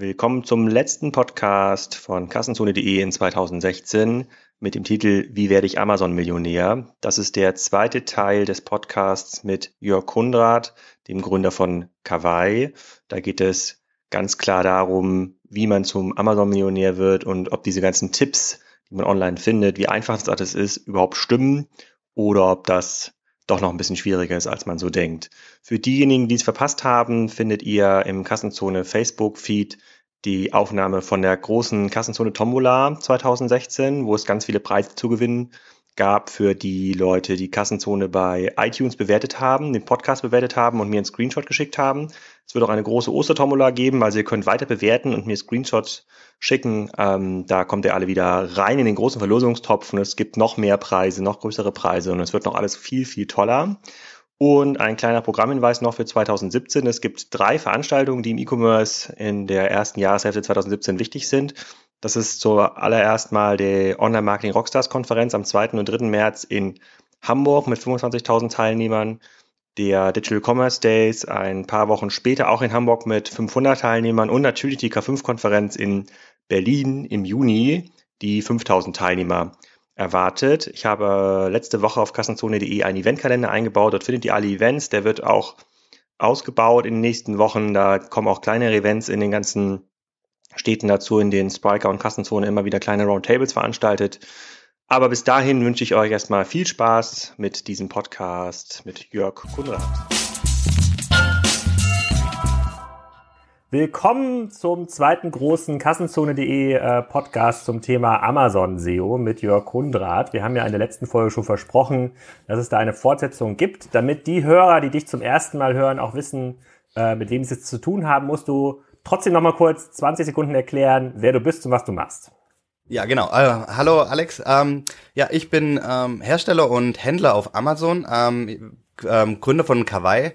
Willkommen zum letzten Podcast von Kassenzone.de in 2016 mit dem Titel Wie werde ich Amazon-Millionär? Das ist der zweite Teil des Podcasts mit Jörg Kundrat, dem Gründer von Kawaii. Da geht es ganz klar darum, wie man zum Amazon-Millionär wird und ob diese ganzen Tipps, die man online findet, wie einfach das alles ist, überhaupt stimmen oder ob das doch noch ein bisschen schwieriger ist, als man so denkt. Für diejenigen, die es verpasst haben, findet ihr im Kassenzone Facebook-Feed die Aufnahme von der großen Kassenzone Tombola 2016, wo es ganz viele Preise zu gewinnen gab für die Leute, die Kassenzone bei iTunes bewertet haben, den Podcast bewertet haben und mir einen Screenshot geschickt haben. Es wird auch eine große Ostertombola geben, also ihr könnt weiter bewerten und mir Screenshots schicken. Ähm, da kommt ihr alle wieder rein in den großen Verlosungstopf und es gibt noch mehr Preise, noch größere Preise und es wird noch alles viel, viel toller. Und ein kleiner Programmhinweis noch für 2017. Es gibt drei Veranstaltungen, die im E-Commerce in der ersten Jahreshälfte 2017 wichtig sind. Das ist zuallererst mal die Online Marketing Rockstars Konferenz am 2. und 3. März in Hamburg mit 25.000 Teilnehmern. Der Digital Commerce Days ein paar Wochen später auch in Hamburg mit 500 Teilnehmern und natürlich die K5-Konferenz in Berlin im Juni, die 5000 Teilnehmer erwartet. Ich habe letzte Woche auf kassenzone.de einen Eventkalender eingebaut. Dort findet ihr alle Events. Der wird auch ausgebaut in den nächsten Wochen. Da kommen auch kleinere Events in den ganzen Städten dazu, in denen Spriker und Kassenzone immer wieder kleine Roundtables veranstaltet. Aber bis dahin wünsche ich euch erstmal viel Spaß mit diesem Podcast mit Jörg Kunrad. Willkommen zum zweiten großen Kassenzone.de äh, Podcast zum Thema Amazon SEO mit Jörg Kundrat. Wir haben ja in der letzten Folge schon versprochen, dass es da eine Fortsetzung gibt. Damit die Hörer, die dich zum ersten Mal hören, auch wissen, äh, mit wem sie es zu tun haben, musst du trotzdem noch mal kurz 20 Sekunden erklären, wer du bist und was du machst. Ja, genau. Uh, hallo Alex. Ähm, ja, ich bin ähm, Hersteller und Händler auf Amazon, ähm, ähm, Gründer von Kawaii.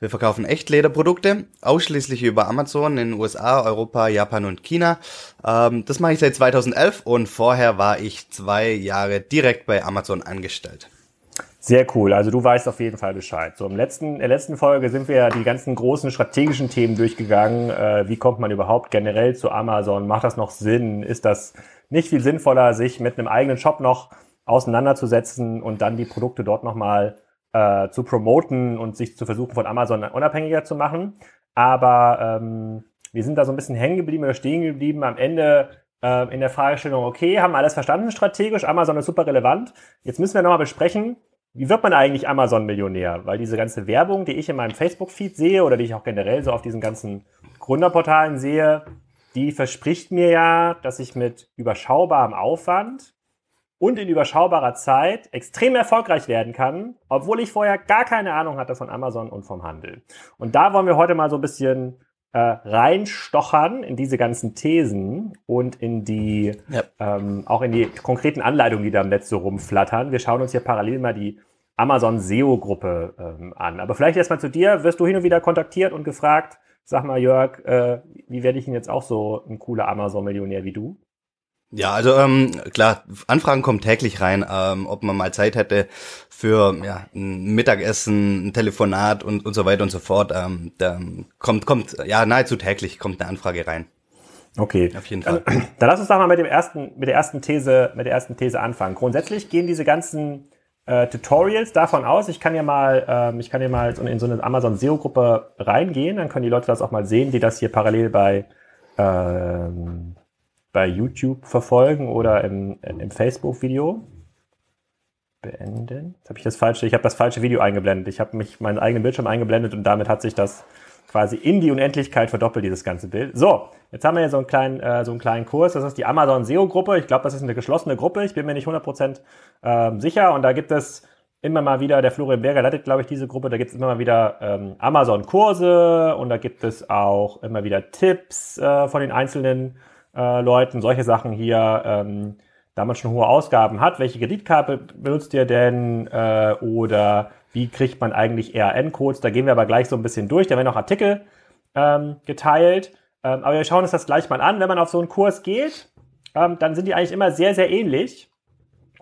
Wir verkaufen Echtlederprodukte, ausschließlich über Amazon in den USA, Europa, Japan und China. Ähm, das mache ich seit 2011 und vorher war ich zwei Jahre direkt bei Amazon angestellt. Sehr cool. Also du weißt auf jeden Fall Bescheid. So im letzten, in der letzten Folge sind wir ja die ganzen großen strategischen Themen durchgegangen. Äh, wie kommt man überhaupt generell zu Amazon? Macht das noch Sinn? Ist das nicht viel sinnvoller, sich mit einem eigenen Shop noch auseinanderzusetzen und dann die Produkte dort nochmal äh, zu promoten und sich zu versuchen, von Amazon unabhängiger zu machen. Aber ähm, wir sind da so ein bisschen hängen geblieben oder stehen geblieben am Ende äh, in der Fragestellung, okay, haben alles verstanden strategisch, Amazon ist super relevant. Jetzt müssen wir nochmal besprechen, wie wird man eigentlich Amazon-Millionär? Weil diese ganze Werbung, die ich in meinem Facebook-Feed sehe oder die ich auch generell so auf diesen ganzen Gründerportalen sehe, die verspricht mir ja, dass ich mit überschaubarem Aufwand und in überschaubarer Zeit extrem erfolgreich werden kann, obwohl ich vorher gar keine Ahnung hatte von Amazon und vom Handel. Und da wollen wir heute mal so ein bisschen äh, reinstochern in diese ganzen Thesen und in die ja. ähm, auch in die konkreten Anleitungen, die da im Netz so rumflattern. Wir schauen uns hier parallel mal die Amazon SEO-Gruppe ähm, an. Aber vielleicht erstmal zu dir. Wirst du hin und wieder kontaktiert und gefragt, sag mal, Jörg, äh, wie werde ich denn jetzt auch so ein cooler Amazon-Millionär wie du? Ja, also ähm, klar, Anfragen kommen täglich rein, ähm, ob man mal Zeit hätte für ja, ein Mittagessen, ein Telefonat und, und so weiter und so fort. Ähm, da kommt, kommt, ja, nahezu täglich kommt eine Anfrage rein. Okay. Auf jeden Fall. Dann, dann lass uns doch mal mit dem ersten, mit der ersten These, mit der ersten These anfangen. Grundsätzlich gehen diese ganzen äh, Tutorials davon aus. Ich kann ja mal, ähm, ich kann ja mal in so eine Amazon SEO Gruppe reingehen. Dann können die Leute das auch mal sehen, die das hier parallel bei ähm, bei YouTube verfolgen oder im, im Facebook-Video. Beenden. Jetzt habe ich das falsche, ich habe das falsche Video eingeblendet. Ich habe mich meinen eigenen Bildschirm eingeblendet und damit hat sich das quasi in die Unendlichkeit verdoppelt, dieses ganze Bild. So, jetzt haben wir hier so einen kleinen, äh, so einen kleinen Kurs. Das ist die Amazon SEO-Gruppe. Ich glaube, das ist eine geschlossene Gruppe. Ich bin mir nicht 100% äh, sicher. Und da gibt es immer mal wieder, der Florian Berger leitet, glaube ich, diese Gruppe. Da gibt es immer mal wieder ähm, Amazon-Kurse und da gibt es auch immer wieder Tipps äh, von den einzelnen äh, Leuten, solche Sachen hier, ähm, da man schon hohe Ausgaben hat, welche Kreditkarte benutzt ihr denn äh, oder wie kriegt man eigentlich ERN-Codes? Da gehen wir aber gleich so ein bisschen durch, da werden auch Artikel ähm, geteilt. Ähm, aber wir schauen uns das gleich mal an. Wenn man auf so einen Kurs geht, ähm, dann sind die eigentlich immer sehr, sehr ähnlich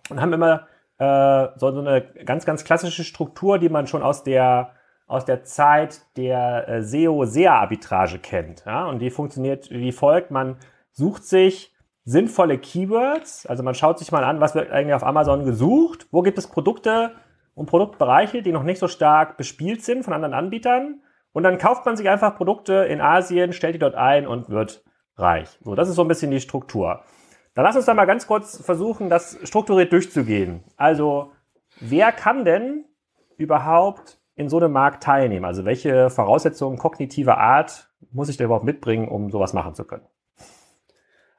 und haben immer äh, so, so eine ganz, ganz klassische Struktur, die man schon aus der aus der Zeit der äh, SEO-SEA-Arbitrage kennt. Ja? Und die funktioniert wie folgt. Man sucht sich sinnvolle Keywords. Also man schaut sich mal an, was wird eigentlich auf Amazon gesucht. Wo gibt es Produkte und Produktbereiche, die noch nicht so stark bespielt sind von anderen Anbietern. Und dann kauft man sich einfach Produkte in Asien, stellt die dort ein und wird reich. So, das ist so ein bisschen die Struktur. Dann lass uns da mal ganz kurz versuchen, das strukturiert durchzugehen. Also, wer kann denn überhaupt in so einem Markt teilnehmen? Also, welche Voraussetzungen kognitiver Art muss ich da überhaupt mitbringen, um sowas machen zu können?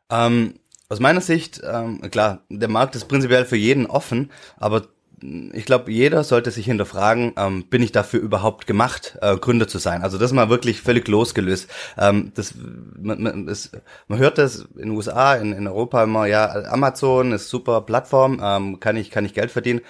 Ähm, aus meiner Sicht, ähm, klar, der Markt ist prinzipiell für jeden offen, aber ich glaube, jeder sollte sich hinterfragen, ähm, bin ich dafür überhaupt gemacht, äh, Gründer zu sein? Also das mal wirklich völlig losgelöst. Ähm, das, man, man, das, man hört das in den USA, in, in Europa immer, ja, Amazon ist super Plattform, ähm, kann ich kann ich Geld verdienen.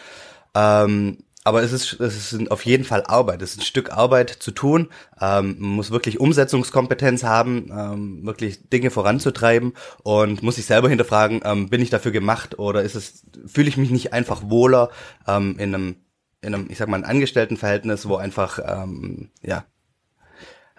Ähm, aber es ist, es ist auf jeden Fall Arbeit. Es ist ein Stück Arbeit zu tun. Ähm, man muss wirklich Umsetzungskompetenz haben, ähm, wirklich Dinge voranzutreiben und muss sich selber hinterfragen, ähm, bin ich dafür gemacht oder ist es, fühle ich mich nicht einfach wohler ähm, in einem, in einem, ich sag mal, ein Angestelltenverhältnis, wo einfach, ähm, ja,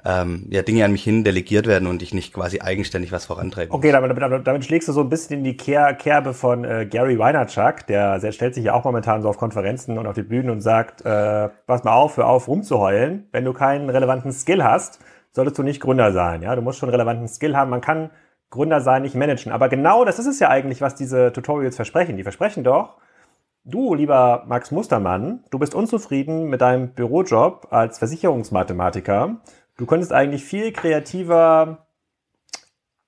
ähm, ja, Dinge an mich hin delegiert werden und ich nicht quasi eigenständig was vorantreiben Okay, damit, damit, damit schlägst du so ein bisschen in die Ker Kerbe von äh, Gary Weinerchuk, der, der stellt sich ja auch momentan so auf Konferenzen und auf die Bühnen und sagt, äh, pass mal auf, hör auf rumzuheulen. Wenn du keinen relevanten Skill hast, solltest du nicht Gründer sein. Ja, du musst schon relevanten Skill haben. Man kann Gründer sein, nicht managen. Aber genau das ist es ja eigentlich, was diese Tutorials versprechen. Die versprechen doch, Du, lieber Max Mustermann, du bist unzufrieden mit deinem Bürojob als Versicherungsmathematiker Du könntest eigentlich viel kreativer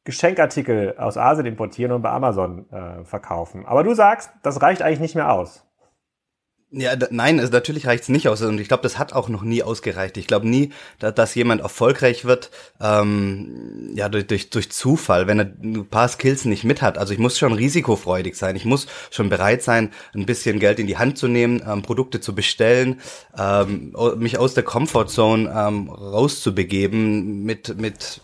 Geschenkartikel aus Asien importieren und bei Amazon äh, verkaufen. Aber du sagst, das reicht eigentlich nicht mehr aus. Ja, nein, also natürlich reicht's nicht aus und ich glaube, das hat auch noch nie ausgereicht. Ich glaube nie, da, dass jemand erfolgreich wird, ähm, ja durch, durch durch Zufall, wenn er ein paar Skills nicht mit hat. Also ich muss schon risikofreudig sein. Ich muss schon bereit sein, ein bisschen Geld in die Hand zu nehmen, ähm, Produkte zu bestellen, ähm, mich aus der Comfortzone ähm, rauszubegeben mit mit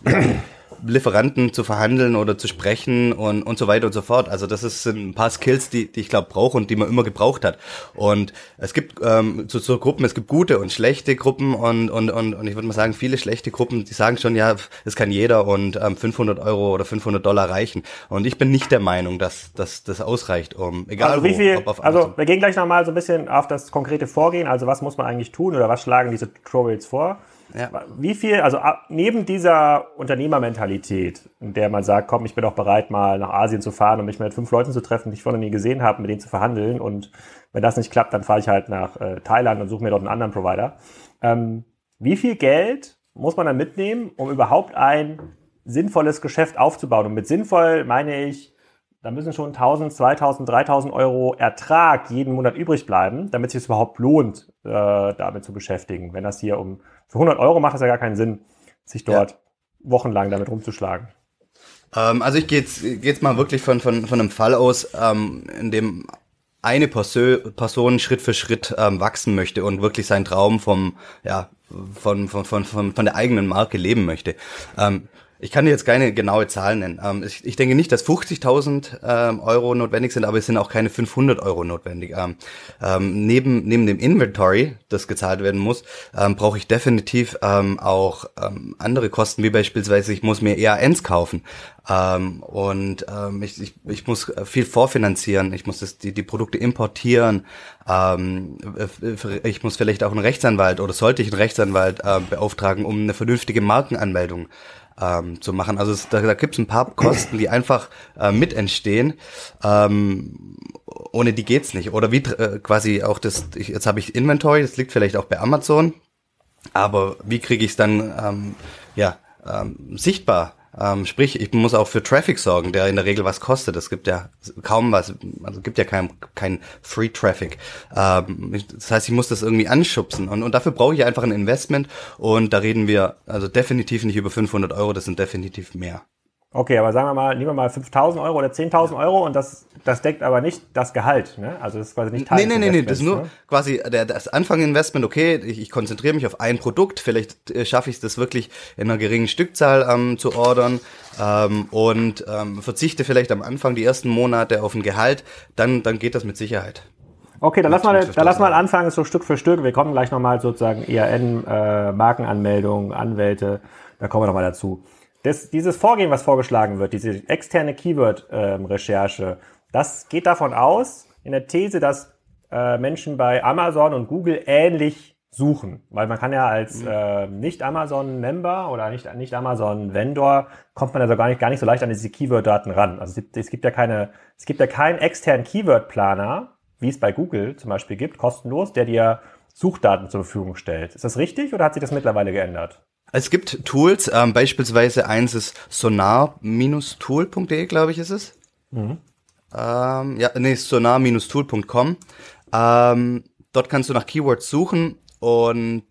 Lieferanten zu verhandeln oder zu sprechen und, und so weiter und so fort. Also das ist ein paar Skills, die, die ich glaube brauche und die man immer gebraucht hat. Und es gibt ähm, zu, zu Gruppen, es gibt gute und schlechte Gruppen und, und, und, und ich würde mal sagen, viele schlechte Gruppen, die sagen schon, ja, das kann jeder und ähm, 500 Euro oder 500 Dollar reichen. Und ich bin nicht der Meinung, dass, dass das ausreicht, um egal also wie viel, wo, Also wir gehen gleich nochmal so ein bisschen auf das konkrete Vorgehen. Also was muss man eigentlich tun oder was schlagen diese Tutorials vor? Ja. Wie viel, also neben dieser Unternehmermentalität, in der man sagt, komm, ich bin auch bereit, mal nach Asien zu fahren und mich mit fünf Leuten zu treffen, die ich vorher nie gesehen habe, mit denen zu verhandeln und wenn das nicht klappt, dann fahre ich halt nach äh, Thailand und suche mir dort einen anderen Provider. Ähm, wie viel Geld muss man dann mitnehmen, um überhaupt ein sinnvolles Geschäft aufzubauen? Und mit sinnvoll meine ich, da müssen schon 1000, 2000, 3000 Euro Ertrag jeden Monat übrig bleiben, damit es sich überhaupt lohnt, äh, damit zu beschäftigen. Wenn das hier um für 100 Euro macht es ja gar keinen Sinn, sich dort ja. wochenlang damit rumzuschlagen. Ähm, also ich gehe jetzt, geh jetzt mal wirklich von, von, von einem Fall aus, ähm, in dem eine Person Schritt für Schritt ähm, wachsen möchte und wirklich seinen Traum vom, ja, von, von, von, von, von der eigenen Marke leben möchte. Ähm, ich kann dir jetzt keine genaue Zahl nennen. Ähm, ich, ich, denke nicht, dass 50.000 ähm, Euro notwendig sind, aber es sind auch keine 500 Euro notwendig. Ähm, ähm, neben, neben dem Inventory, das gezahlt werden muss, ähm, brauche ich definitiv ähm, auch andere Kosten, wie beispielsweise ich muss mir EANs kaufen. und ich, ich, ich muss viel vorfinanzieren, ich muss das, die, die Produkte importieren, ich muss vielleicht auch einen Rechtsanwalt oder sollte ich einen Rechtsanwalt äh, beauftragen, um eine vernünftige Markenanmeldung ähm, zu machen. Also es, da, da gibt es ein paar Kosten, die einfach äh, mit entstehen. Ähm, ohne die geht's nicht. Oder wie äh, quasi auch das, ich, jetzt habe ich Inventory, das liegt vielleicht auch bei Amazon, aber wie kriege ich es dann ähm, ja, ähm, sichtbar ähm, sprich, ich muss auch für Traffic sorgen, der in der Regel was kostet. Es gibt ja kaum was, also gibt ja kein, kein Free Traffic. Ähm, das heißt, ich muss das irgendwie anschubsen und, und dafür brauche ich einfach ein Investment und da reden wir also definitiv nicht über 500 Euro, das sind definitiv mehr. Okay, aber sagen wir mal, nehmen wir mal 5.000 Euro oder 10.000 Euro und das, das deckt aber nicht das Gehalt, ne? Also das ist quasi nicht Teil Nee, nee, nee, nee, das ist nur ne? quasi der, das Anfanginvestment, okay, ich, ich konzentriere mich auf ein Produkt, vielleicht äh, schaffe ich es das wirklich in einer geringen Stückzahl ähm, zu ordern ähm, und ähm, verzichte vielleicht am Anfang die ersten Monate auf ein Gehalt, dann, dann geht das mit Sicherheit. Okay, dann lass mal, dann lass mal anfangen, so Stück für Stück. Wir kommen gleich nochmal sozusagen IAN, äh, Markenanmeldung, Anwälte, da kommen wir nochmal dazu. Das, dieses Vorgehen, was vorgeschlagen wird, diese externe Keyword-Recherche, das geht davon aus, in der These, dass äh, Menschen bei Amazon und Google ähnlich suchen. Weil man kann ja als äh, Nicht-Amazon-Member oder nicht, nicht kommt man also gar nicht, gar nicht so leicht an diese Keyword-Daten ran. Also es gibt, es gibt ja keine, es gibt ja keinen externen Keyword-Planer, wie es bei Google zum Beispiel gibt, kostenlos, der dir Suchdaten zur Verfügung stellt. Ist das richtig oder hat sich das mittlerweile geändert? Es gibt Tools, ähm, beispielsweise eins ist sonar-tool.de, glaube ich, ist es. Mhm. Ähm, ja, nee, sonar-tool.com. Ähm, dort kannst du nach Keywords suchen und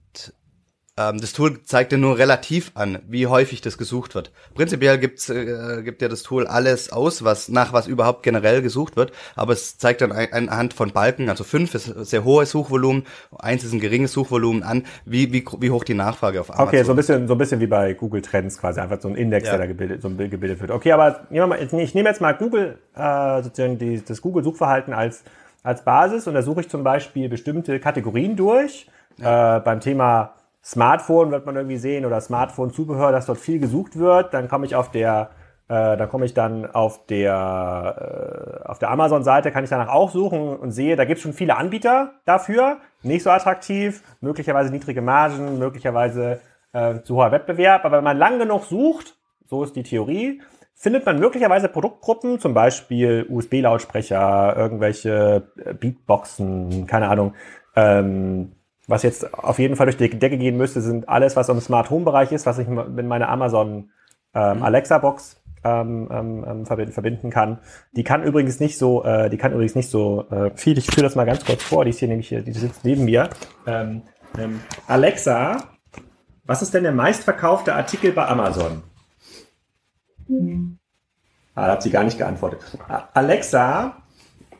ähm, das Tool zeigt dir nur relativ an, wie häufig das gesucht wird. Prinzipiell gibt's, äh, gibt dir das Tool alles aus, was nach was überhaupt generell gesucht wird, aber es zeigt dann ein, anhand von Balken, also fünf ist sehr hohes Suchvolumen, eins ist ein geringes Suchvolumen an, wie, wie, wie hoch die Nachfrage auf Amazon Okay, so ein bisschen, so ein bisschen wie bei Google Trends quasi, einfach so ein Index, ja. der da gebildet, so gebildet wird. Okay, aber ich nehme jetzt mal Google, äh, sozusagen die, das Google-Suchverhalten als, als Basis und da suche ich zum Beispiel bestimmte Kategorien durch. Ja. Äh, beim Thema Smartphone wird man irgendwie sehen oder Smartphone-Zubehör, dass dort viel gesucht wird. Dann komme ich auf der, äh, dann komme ich dann auf der, äh, auf der Amazon-Seite, kann ich danach auch suchen und sehe, da gibt es schon viele Anbieter dafür. Nicht so attraktiv, möglicherweise niedrige Margen, möglicherweise äh, zu hoher Wettbewerb. Aber wenn man lang genug sucht, so ist die Theorie, findet man möglicherweise Produktgruppen, zum Beispiel USB-Lautsprecher, irgendwelche Beatboxen, keine Ahnung, ähm, was jetzt auf jeden Fall durch die Decke gehen müsste, sind alles, was im Smart Home Bereich ist, was ich mit meiner Amazon ähm, mhm. Alexa Box ähm, ähm, ähm verbinden, verbinden kann. Die kann übrigens nicht so, äh, die kann übrigens nicht so äh, viel. Ich führe das mal ganz kurz vor. Die ist hier nämlich hier, die sitzt neben mir. Ähm, ähm, Alexa, was ist denn der meistverkaufte Artikel bei Amazon? Mhm. Ah, da hat sie gar nicht geantwortet. Alexa,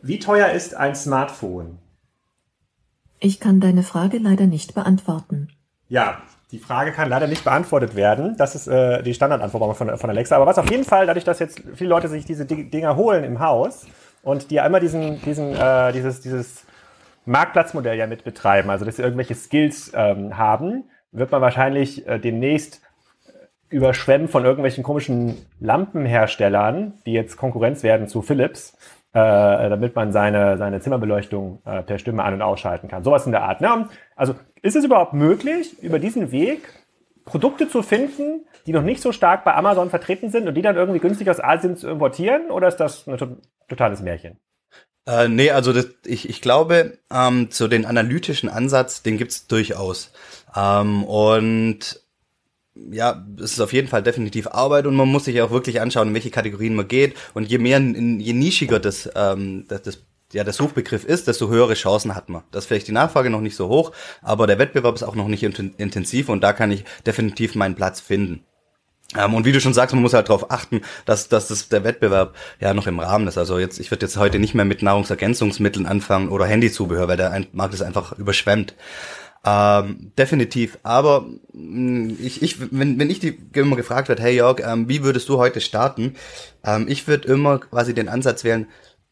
wie teuer ist ein Smartphone? Ich kann deine Frage leider nicht beantworten. Ja, die Frage kann leider nicht beantwortet werden. Das ist äh, die Standardantwort von, von Alexa. Aber was auf jeden Fall, dadurch, dass jetzt viele Leute sich diese Dinger holen im Haus und die immer diesen, diesen, äh, dieses, dieses Marktplatzmodell ja mit betreiben, also dass sie irgendwelche Skills ähm, haben, wird man wahrscheinlich äh, demnächst überschwemmen von irgendwelchen komischen Lampenherstellern, die jetzt Konkurrenz werden zu Philips, äh, damit man seine, seine Zimmerbeleuchtung äh, per Stimme an- und ausschalten kann. Sowas in der Art. Ne? Also ist es überhaupt möglich, über diesen Weg Produkte zu finden, die noch nicht so stark bei Amazon vertreten sind und die dann irgendwie günstig aus Asien zu importieren? Oder ist das ein totales Märchen? Äh, nee, also das, ich, ich glaube, ähm, so den analytischen Ansatz, den gibt's durchaus. Ähm, und ja, es ist auf jeden Fall definitiv Arbeit und man muss sich auch wirklich anschauen, in welche Kategorien man geht. Und je mehr, je nischiger das, ähm, das, das ja, der Suchbegriff ist, desto höhere Chancen hat man. Das ist vielleicht die Nachfrage noch nicht so hoch, aber der Wettbewerb ist auch noch nicht intensiv und da kann ich definitiv meinen Platz finden. Ähm, und wie du schon sagst, man muss halt darauf achten, dass, dass das, der Wettbewerb ja noch im Rahmen ist. Also jetzt, ich würde jetzt heute nicht mehr mit Nahrungsergänzungsmitteln anfangen oder Handyzubehör, weil der Markt ist einfach überschwemmt. Ähm, definitiv. Aber mm, ich, ich, wenn, wenn ich die immer gefragt wird, hey Jörg, ähm, wie würdest du heute starten? Ähm, ich würde immer quasi den Ansatz wählen,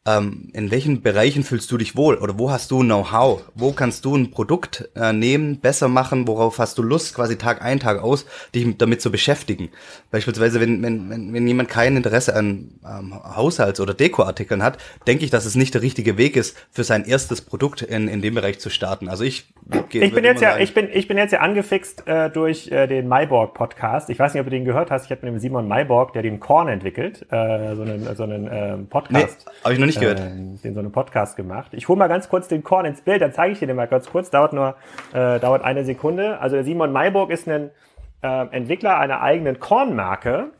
ähm, in welchen Bereichen fühlst du dich wohl oder wo hast du Know-how? Wo kannst du ein Produkt äh, nehmen, besser machen? Worauf hast du Lust, quasi Tag ein, Tag aus, dich damit zu beschäftigen? Beispielsweise, wenn, wenn, wenn, wenn jemand kein Interesse an ähm, Haushalts- oder Dekoartikeln hat, denke ich, dass es nicht der richtige Weg ist, für sein erstes Produkt in, in dem Bereich zu starten. Also ich ich bin jetzt ja, sagen, ich bin, ich bin jetzt ja angefixt äh, durch äh, den Mayborg Podcast. Ich weiß nicht, ob du den gehört hast. Ich habe mit dem Simon Mayborg, der den Korn entwickelt, äh, so einen, so einen ähm, Podcast. Nee, habe ich noch nicht gehört. Äh, den so einen Podcast gemacht. Ich hole mal ganz kurz den Korn ins Bild, dann zeige ich dir den mal ganz kurz. Dauert nur, äh, dauert eine Sekunde. Also der Simon Mayborg ist ein äh, Entwickler einer eigenen Kornmarke.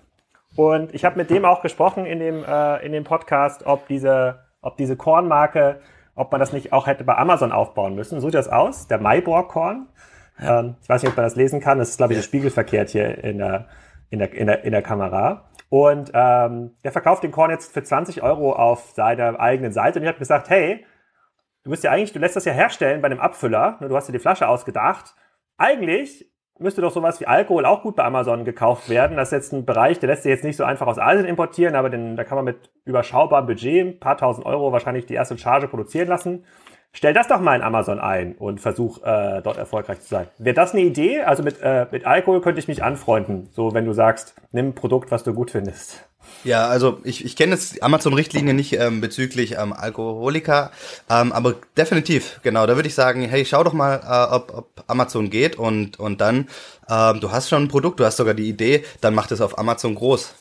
Und ich habe mit dem auch gesprochen in dem, äh, in dem Podcast, ob diese, ob diese Kornmarke ob man das nicht auch hätte bei Amazon aufbauen müssen. So sieht das aus, der Maiborg-Korn. Ähm, ich weiß nicht, ob man das lesen kann. Das ist, glaube ich, spiegelverkehrt hier in der, in der, in der, in der Kamera. Und ähm, der verkauft den Korn jetzt für 20 Euro auf seiner eigenen Seite. Und ich habe gesagt, hey, du bist ja eigentlich, du lässt das ja herstellen bei einem Abfüller. Du hast dir die Flasche ausgedacht. Eigentlich müsste doch sowas wie Alkohol auch gut bei Amazon gekauft werden. Das ist jetzt ein Bereich, der lässt sich jetzt nicht so einfach aus Asien importieren, aber den, da kann man mit überschaubarem Budget, ein paar tausend Euro, wahrscheinlich die erste Charge produzieren lassen. Stell das doch mal in Amazon ein und versuch äh, dort erfolgreich zu sein. Wäre das eine Idee? Also mit, äh, mit Alkohol könnte ich mich anfreunden, so wenn du sagst, nimm ein Produkt, was du gut findest. Ja, also ich, ich kenne jetzt Amazon-Richtlinie nicht ähm, bezüglich ähm, Alkoholiker, ähm, aber definitiv, genau, da würde ich sagen, hey, schau doch mal, äh, ob, ob Amazon geht und, und dann, ähm, du hast schon ein Produkt, du hast sogar die Idee, dann mach das auf Amazon groß.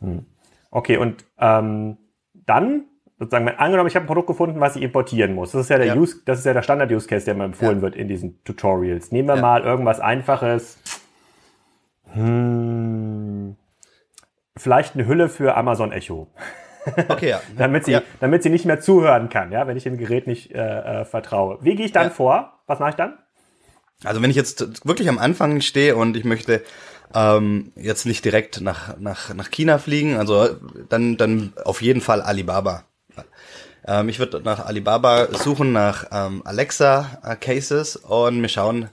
Hm. Okay, und ähm, dann sozusagen, angenommen, ich habe ein Produkt gefunden, was ich importieren muss. Das ist ja der ja. Use, das ist ja der Standard-Use-Case, der mir empfohlen ja. wird in diesen Tutorials. Nehmen wir ja. mal irgendwas Einfaches. Hm, vielleicht eine Hülle für Amazon Echo. Okay, ja. damit sie, damit sie nicht mehr zuhören kann, ja, wenn ich dem Gerät nicht äh, äh, vertraue. Wie gehe ich dann vor? Was mache ich dann? Also wenn ich jetzt wirklich am Anfang stehe und ich möchte ähm, jetzt nicht direkt nach, nach, nach China fliegen, also dann, dann auf jeden Fall Alibaba. Ähm, ich würde nach Alibaba suchen, nach ähm, Alexa äh, Cases und wir schauen.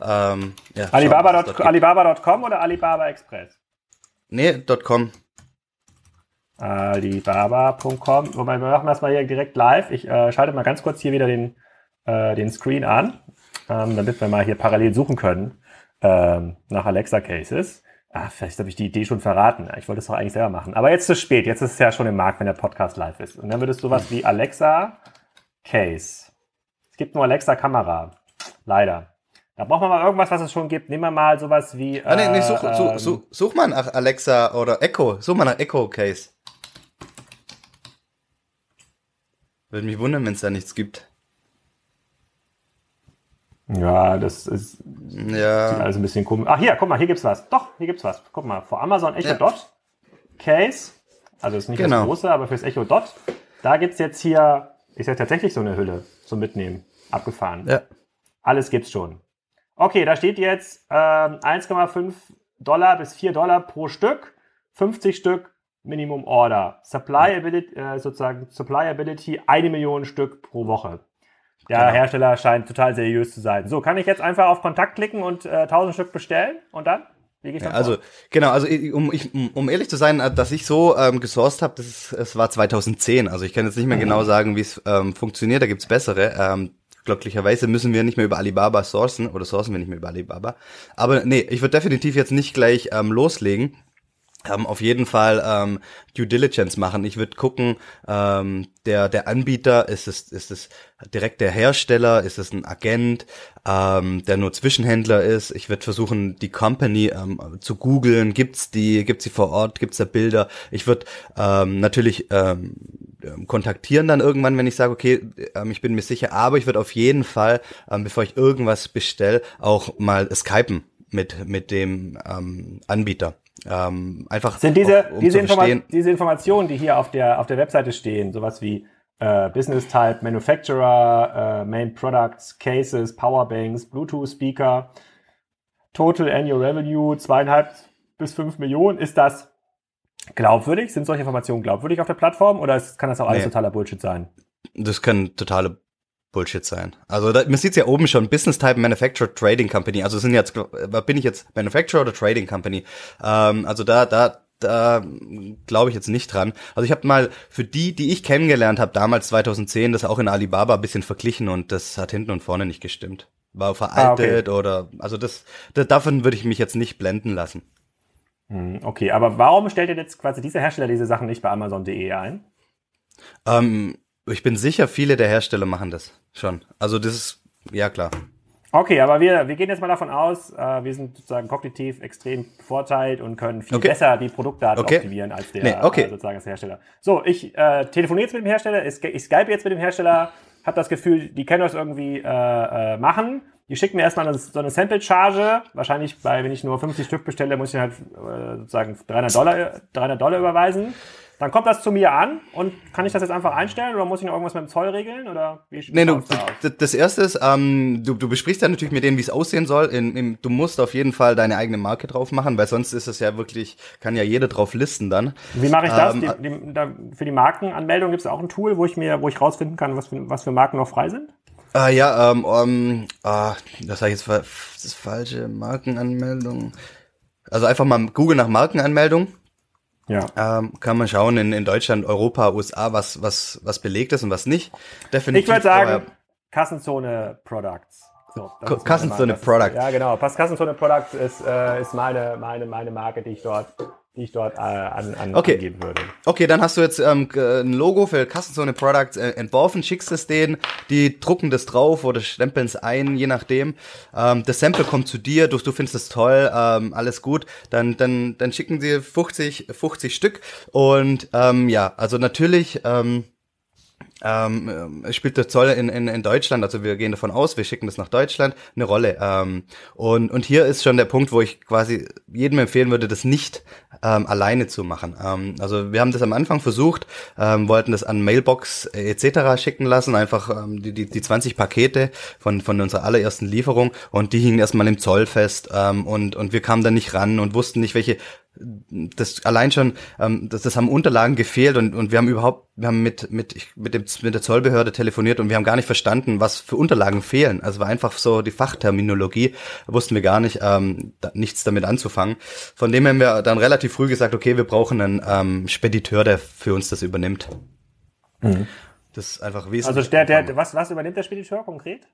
Ähm, ja, Alibaba.com Alibaba oder Alibaba Express? Nee, .com. Alibaba.com. Wobei wir machen das mal hier direkt live. Ich äh, schalte mal ganz kurz hier wieder den, äh, den Screen an, ähm, damit wir mal hier parallel suchen können ähm, nach Alexa Cases. Ah, vielleicht habe ich die Idee schon verraten. Ich wollte es doch eigentlich selber machen. Aber jetzt ist es spät. Jetzt ist es ja schon im Markt, wenn der Podcast live ist. Und dann wird es sowas wie Alexa Case. Es gibt nur Alexa Kamera. Leider. Da braucht man mal irgendwas, was es schon gibt. Nehmen wir mal sowas wie. Äh, ah, nee, nee, such, such, such, such mal nach Alexa oder Echo. Such mal nach Echo Case. Würde mich wundern, wenn es da nichts gibt. Ja, das ist ja. sieht alles ein bisschen komisch. Ach hier, guck mal, hier gibt's was. Doch, hier gibt's was. Guck mal, vor Amazon Echo ja. Dot Case, also ist nicht genau. das große, aber fürs Echo Dot, da gibt's jetzt hier, ist ja tatsächlich so eine Hülle zum Mitnehmen, abgefahren. Ja. Alles gibt's schon. Okay, da steht jetzt äh, 1,5 Dollar bis 4 Dollar pro Stück, 50 Stück Minimum Order. Supply Ability, äh, sozusagen Supply Ability, eine Million Stück pro Woche. Der genau. Hersteller scheint total seriös zu sein. So, kann ich jetzt einfach auf Kontakt klicken und äh, 1000 Stück bestellen und dann? Wie gehe ich ja, also genau, also um, ich, um ehrlich zu sein, dass ich so ähm, gesourced habe, das ist, es war 2010. Also ich kann jetzt nicht mehr mhm. genau sagen, wie es ähm, funktioniert. Da gibt's bessere. Ähm, glücklicherweise müssen wir nicht mehr über Alibaba sourcen oder sourcen wir nicht mehr über Alibaba. Aber nee, ich würde definitiv jetzt nicht gleich ähm, loslegen ähm, auf jeden Fall ähm, Due Diligence machen. Ich würde gucken, ähm, der der Anbieter ist es ist es direkt der Hersteller, ist es ein Agent, ähm, der nur Zwischenhändler ist. Ich würde versuchen, die Company ähm, zu googeln. Gibt's die? Gibt's sie vor Ort? Gibt's da Bilder? Ich würde ähm, natürlich ähm, kontaktieren dann irgendwann, wenn ich sage, okay, ähm, ich bin mir sicher. Aber ich würde auf jeden Fall, ähm, bevor ich irgendwas bestelle, auch mal skypen mit mit dem ähm, Anbieter. Ähm, einfach sind diese, um diese, Informa diese Informationen, die hier auf der, auf der Webseite stehen, sowas wie äh, Business Type, Manufacturer, äh, Main Products, Cases, Powerbanks, Bluetooth Speaker, Total Annual Revenue, zweieinhalb bis fünf Millionen, ist das glaubwürdig? Sind solche Informationen glaubwürdig auf der Plattform oder ist, kann das auch alles nee. totaler Bullshit sein? Das kann totale Bullshit sein. Also da, man sieht ja oben schon Business Type Manufacturer Trading Company. Also sind jetzt bin ich jetzt Manufacturer oder Trading Company? Ähm, also da da da glaube ich jetzt nicht dran. Also ich habe mal für die, die ich kennengelernt habe damals 2010, das auch in Alibaba ein bisschen verglichen und das hat hinten und vorne nicht gestimmt. War veraltet ah, okay. oder also das, das davon würde ich mich jetzt nicht blenden lassen. Hm, okay, aber warum stellt ihr jetzt quasi dieser Hersteller diese Sachen nicht bei Amazon.de ein? Ähm, ich bin sicher, viele der Hersteller machen das schon. Also das ist, ja klar. Okay, aber wir, wir gehen jetzt mal davon aus, äh, wir sind sozusagen kognitiv extrem bevorteilt und können viel okay. besser die Produktdaten okay. optimieren als der nee, okay. äh, sozusagen als Hersteller. So, ich äh, telefoniere jetzt mit dem Hersteller, ich, ich Skype jetzt mit dem Hersteller, habe das Gefühl, die können das irgendwie äh, äh, machen. Die schicken mir erstmal eine, so eine Sample-Charge. Wahrscheinlich bei, wenn ich nur 50 Stück bestelle, muss ich halt äh, sozusagen 300 Dollar, 300 Dollar überweisen. Dann kommt das zu mir an und kann ich das jetzt einfach einstellen oder muss ich noch irgendwas mit dem Zoll regeln oder wie Nee, du, das, das erste ist, ähm, du, du besprichst ja natürlich mit denen, wie es aussehen soll. In, in, du musst auf jeden Fall deine eigene Marke drauf machen, weil sonst ist es ja wirklich, kann ja jeder drauf listen dann. Wie mache ich das? Ähm, die, die, da, für die Markenanmeldung gibt es auch ein Tool, wo ich mir, wo ich rausfinden kann, was für, was für Marken noch frei sind? Ah ja, ähm, um, ah, das sage ich jetzt das ist falsche Markenanmeldung. Also einfach mal Google nach Markenanmeldung ja. Ähm, kann man schauen in, in Deutschland, Europa, USA, was, was, was belegt ist und was nicht. Definitiv. Ich würde sagen, Kassenzone Products. So, Kassenzone Products. Ja, genau. Kassenzone Products ist, äh, ist meine, meine, meine Marke, die ich dort die ich dort äh, an, an okay. angeben würde. Okay, dann hast du jetzt ähm, ein Logo für Kassenzone Products äh, entworfen, schickst es denen, die drucken das drauf oder stempeln es ein, je nachdem. Ähm, das Sample kommt zu dir, du, du findest es toll, ähm, alles gut, dann, dann, dann schicken sie 50, 50 Stück und ähm, ja, also natürlich ähm, ähm, spielt der Zoll in, in, in Deutschland, also wir gehen davon aus, wir schicken das nach Deutschland, eine Rolle. Ähm, und, und hier ist schon der Punkt, wo ich quasi jedem empfehlen würde, das nicht ähm, alleine zu machen. Ähm, also wir haben das am Anfang versucht, ähm, wollten das an Mailbox etc. schicken lassen, einfach ähm, die, die, die 20 Pakete von, von unserer allerersten Lieferung und die hingen erstmal im Zoll fest ähm, und, und wir kamen da nicht ran und wussten nicht, welche das allein schon, ähm, das, das haben Unterlagen gefehlt und, und wir haben überhaupt, wir haben mit, mit, mit, dem, mit der Zollbehörde telefoniert und wir haben gar nicht verstanden, was für Unterlagen fehlen. Also war einfach so die Fachterminologie, wussten wir gar nicht, ähm, da, nichts damit anzufangen. Von dem haben wir dann relativ früh gesagt, okay, wir brauchen einen ähm, Spediteur, der für uns das übernimmt. Mhm. Das ist einfach wesentlich. Also der, der, was, was übernimmt der Spediteur konkret?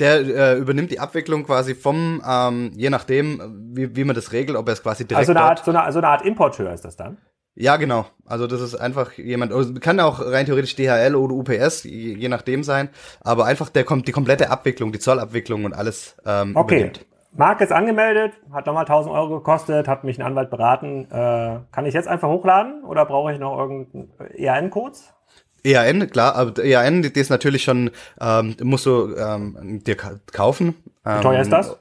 Der äh, übernimmt die Abwicklung quasi vom, ähm, je nachdem, wie, wie man das regelt, ob er es quasi direkt. Also eine Art, so eine, so eine Art Importeur ist das dann? Ja, genau. Also das ist einfach jemand, also kann auch rein theoretisch DHL oder UPS, je, je nachdem sein, aber einfach der kommt die komplette Abwicklung, die Zollabwicklung und alles ähm, okay. übernimmt. Marke ist angemeldet, hat nochmal 1000 Euro gekostet, hat mich ein Anwalt beraten. Äh, kann ich jetzt einfach hochladen oder brauche ich noch irgendeinen ERN-Codes? EAN, klar, aber EAN, die, ist natürlich schon, ähm, musst du ähm, dir kaufen. Ähm, Wie teuer ist das?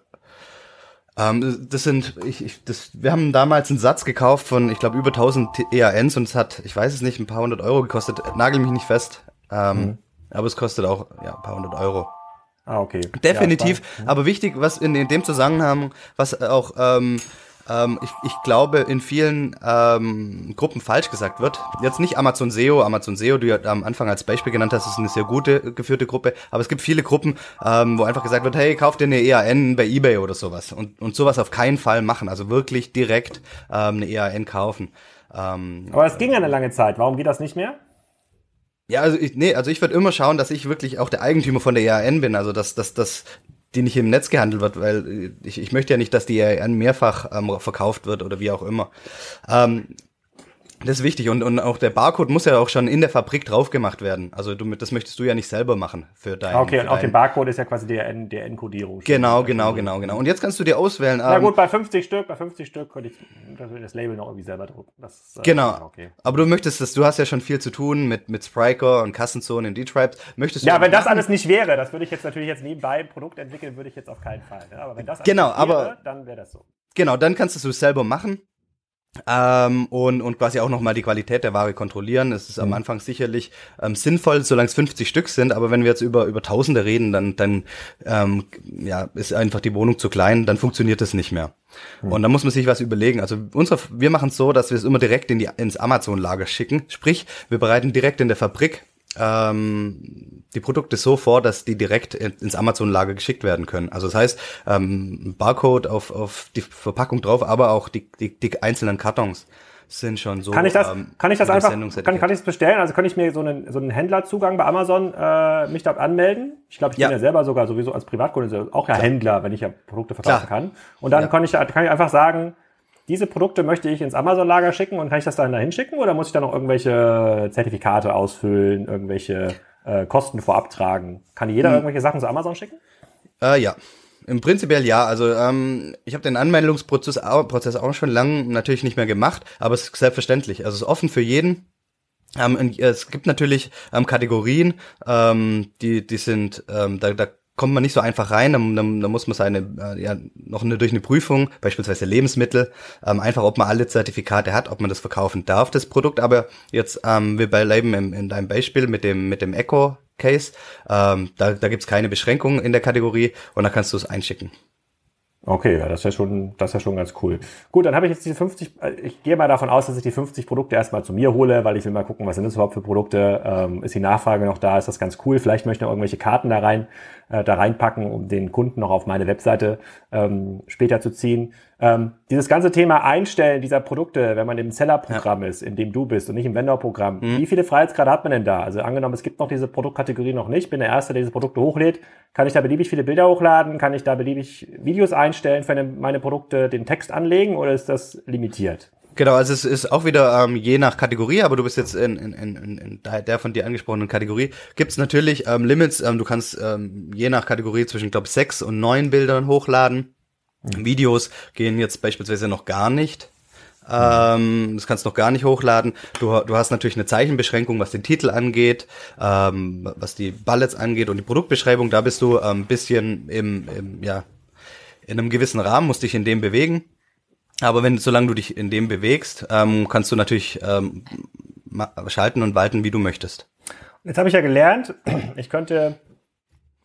Ähm, das sind, ich, ich, das, wir haben damals einen Satz gekauft von, ich glaube, über 1000 EANs und es hat, ich weiß es nicht, ein paar hundert Euro gekostet. Nagel mich nicht fest. Ähm, mhm. Aber es kostet auch ja, ein paar hundert Euro. Ah, okay. Definitiv. Ja, aber wichtig, was in, in dem Zusammenhang, was auch ähm, ähm, ich, ich glaube, in vielen ähm, Gruppen falsch gesagt wird. Jetzt nicht Amazon SEO, Amazon SEO, du am Anfang als Beispiel genannt hast, ist eine sehr gute geführte Gruppe, aber es gibt viele Gruppen, ähm, wo einfach gesagt wird, hey, kauf dir eine EAN bei Ebay oder sowas und, und sowas auf keinen Fall machen, also wirklich direkt ähm, eine EAN kaufen. Ähm, aber es ging ja eine lange Zeit, warum geht das nicht mehr? Ja, also ich, nee, also ich würde immer schauen, dass ich wirklich auch der Eigentümer von der EAN bin, also dass, dass, dass die nicht im Netz gehandelt wird, weil ich, ich möchte ja nicht, dass die mehrfach ähm, verkauft wird oder wie auch immer. Ähm, das ist wichtig und, und auch der Barcode muss ja auch schon in der Fabrik drauf gemacht werden. Also du, das möchtest du ja nicht selber machen für dein. Okay, und auch der Barcode ist ja quasi der, der Endkodierung. Genau, genau, genau, genau. Und jetzt kannst du dir auswählen. Na ähm, gut, bei 50 Stück, bei 50 Stück könnte ich das Label noch irgendwie selber drucken. Das, äh, genau. Okay. Aber du möchtest das, du hast ja schon viel zu tun mit, mit Spriker und Kassenzone in D-Tribes. Möchtest du Ja, wenn das alles nicht wäre, das würde ich jetzt natürlich jetzt nebenbei ein Produkt entwickeln, würde ich jetzt auf keinen Fall. Ja, aber wenn das alles genau, wäre, aber, dann wäre das so. Genau, dann kannst du es selber machen. Ähm, und, und quasi auch nochmal die Qualität der Ware kontrollieren. Es ist mhm. am Anfang sicherlich ähm, sinnvoll, solange es 50 Stück sind, aber wenn wir jetzt über, über Tausende reden, dann, dann ähm, ja, ist einfach die Wohnung zu klein, dann funktioniert es nicht mehr. Mhm. Und da muss man sich was überlegen. Also unsere, wir machen es so, dass wir es immer direkt in die, ins Amazon-Lager schicken. Sprich, wir bereiten direkt in der Fabrik ähm, die Produkte so vor, dass die direkt ins Amazon-Lager geschickt werden können. Also das heißt, ähm, Barcode auf, auf die Verpackung drauf, aber auch die, die, die einzelnen Kartons sind schon so. Kann ich das, ähm, kann ich das einfach, kann, kann ich das bestellen? Also kann ich mir so einen, so einen Händlerzugang bei Amazon äh, mich da anmelden? Ich glaube, ich ja. bin ja selber sogar sowieso als Privatkunde auch ja Klar. Händler, wenn ich ja Produkte verkaufen Klar. kann. Und dann ja. kann ich, kann ich einfach sagen, diese Produkte möchte ich ins Amazon-Lager schicken und kann ich das dann dahin schicken oder muss ich da noch irgendwelche Zertifikate ausfüllen, irgendwelche äh, Kosten vorab tragen? Kann jeder hm. irgendwelche Sachen zu Amazon schicken? Äh, ja. Im Prinzipiell ja. Also ähm, ich habe den Anmeldungsprozess auch, Prozess auch schon lange natürlich nicht mehr gemacht, aber es ist selbstverständlich. Also es ist offen für jeden. Ähm, es gibt natürlich ähm, Kategorien, ähm, die die sind ähm, da, da kommt man nicht so einfach rein, dann, dann, dann muss man seine, äh, ja, noch eine, durch eine Prüfung, beispielsweise Lebensmittel, ähm, einfach, ob man alle Zertifikate hat, ob man das verkaufen darf, das Produkt. Aber jetzt, ähm, wir bleiben in, in deinem Beispiel mit dem, mit dem Echo Case, ähm, da, da gibt's keine Beschränkungen in der Kategorie und da kannst du es einschicken. Okay, ja, das ist ja schon, das ist ja schon ganz cool. Gut, dann habe ich jetzt diese 50, äh, ich gehe mal davon aus, dass ich die 50 Produkte erstmal zu mir hole, weil ich will mal gucken, was sind das überhaupt für Produkte, ähm, ist die Nachfrage noch da, ist das ganz cool, vielleicht möchte ich noch irgendwelche Karten da rein, äh, da reinpacken, um den Kunden noch auf meine Webseite ähm, später zu ziehen. Ähm, dieses ganze Thema Einstellen dieser Produkte, wenn man im Seller-Programm ja. ist, in dem du bist und nicht im Vendor-Programm, mhm. wie viele Freiheitsgrade hat man denn da? Also angenommen, es gibt noch diese Produktkategorie noch nicht, bin der Erste, der diese Produkte hochlädt, kann ich da beliebig viele Bilder hochladen, kann ich da beliebig Videos einstellen für meine Produkte, den Text anlegen oder ist das limitiert? Genau, also es ist auch wieder ähm, je nach Kategorie, aber du bist jetzt in, in, in, in der von dir angesprochenen Kategorie. Gibt es natürlich ähm, Limits, ähm, du kannst ähm, je nach Kategorie zwischen, glaube sechs und neun Bildern hochladen. Videos gehen jetzt beispielsweise noch gar nicht. Ähm, das kannst du noch gar nicht hochladen. Du, du hast natürlich eine Zeichenbeschränkung, was den Titel angeht, ähm, was die Bullets angeht und die Produktbeschreibung. Da bist du ein ähm, bisschen im, im, ja, in einem gewissen Rahmen, musst dich in dem bewegen. Aber wenn, solange du dich in dem bewegst, ähm, kannst du natürlich ähm, schalten und walten, wie du möchtest. Jetzt habe ich ja gelernt, ich könnte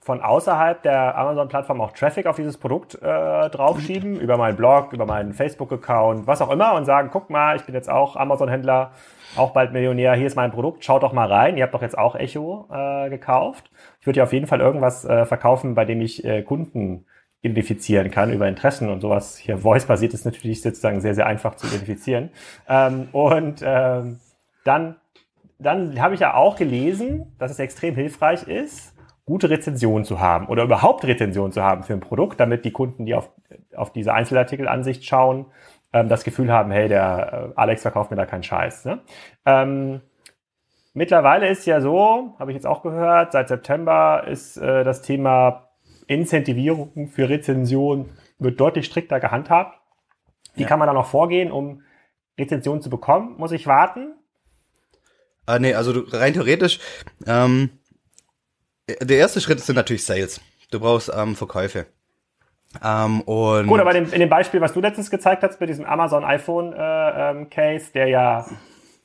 von außerhalb der Amazon-Plattform auch Traffic auf dieses Produkt äh, draufschieben, über meinen Blog, über meinen Facebook-Account, was auch immer und sagen, guck mal, ich bin jetzt auch Amazon-Händler, auch bald Millionär, hier ist mein Produkt, schaut doch mal rein, ihr habt doch jetzt auch Echo äh, gekauft. Ich würde ja auf jeden Fall irgendwas äh, verkaufen, bei dem ich äh, Kunden identifizieren kann über Interessen und sowas. Hier voice-basiert ist natürlich sozusagen sehr, sehr einfach zu identifizieren. Ähm, und ähm, dann, dann habe ich ja auch gelesen, dass es extrem hilfreich ist, gute Rezensionen zu haben oder überhaupt Rezensionen zu haben für ein Produkt, damit die Kunden, die auf, auf diese Einzelartikelansicht schauen, ähm, das Gefühl haben, hey, der äh, Alex verkauft mir da keinen Scheiß. Ne? Ähm, mittlerweile ist ja so, habe ich jetzt auch gehört, seit September ist äh, das Thema Incentivierung für Rezension wird deutlich strikter gehandhabt. Wie ja. kann man da noch vorgehen, um Rezensionen zu bekommen? Muss ich warten? Ah, nee, also du, rein theoretisch, ähm, der erste Schritt sind natürlich Sales. Du brauchst ähm, Verkäufe. Ähm, und Gut, aber in, dem Beispiel, was du letztens gezeigt hast, mit diesem Amazon iPhone äh, ähm, Case, der ja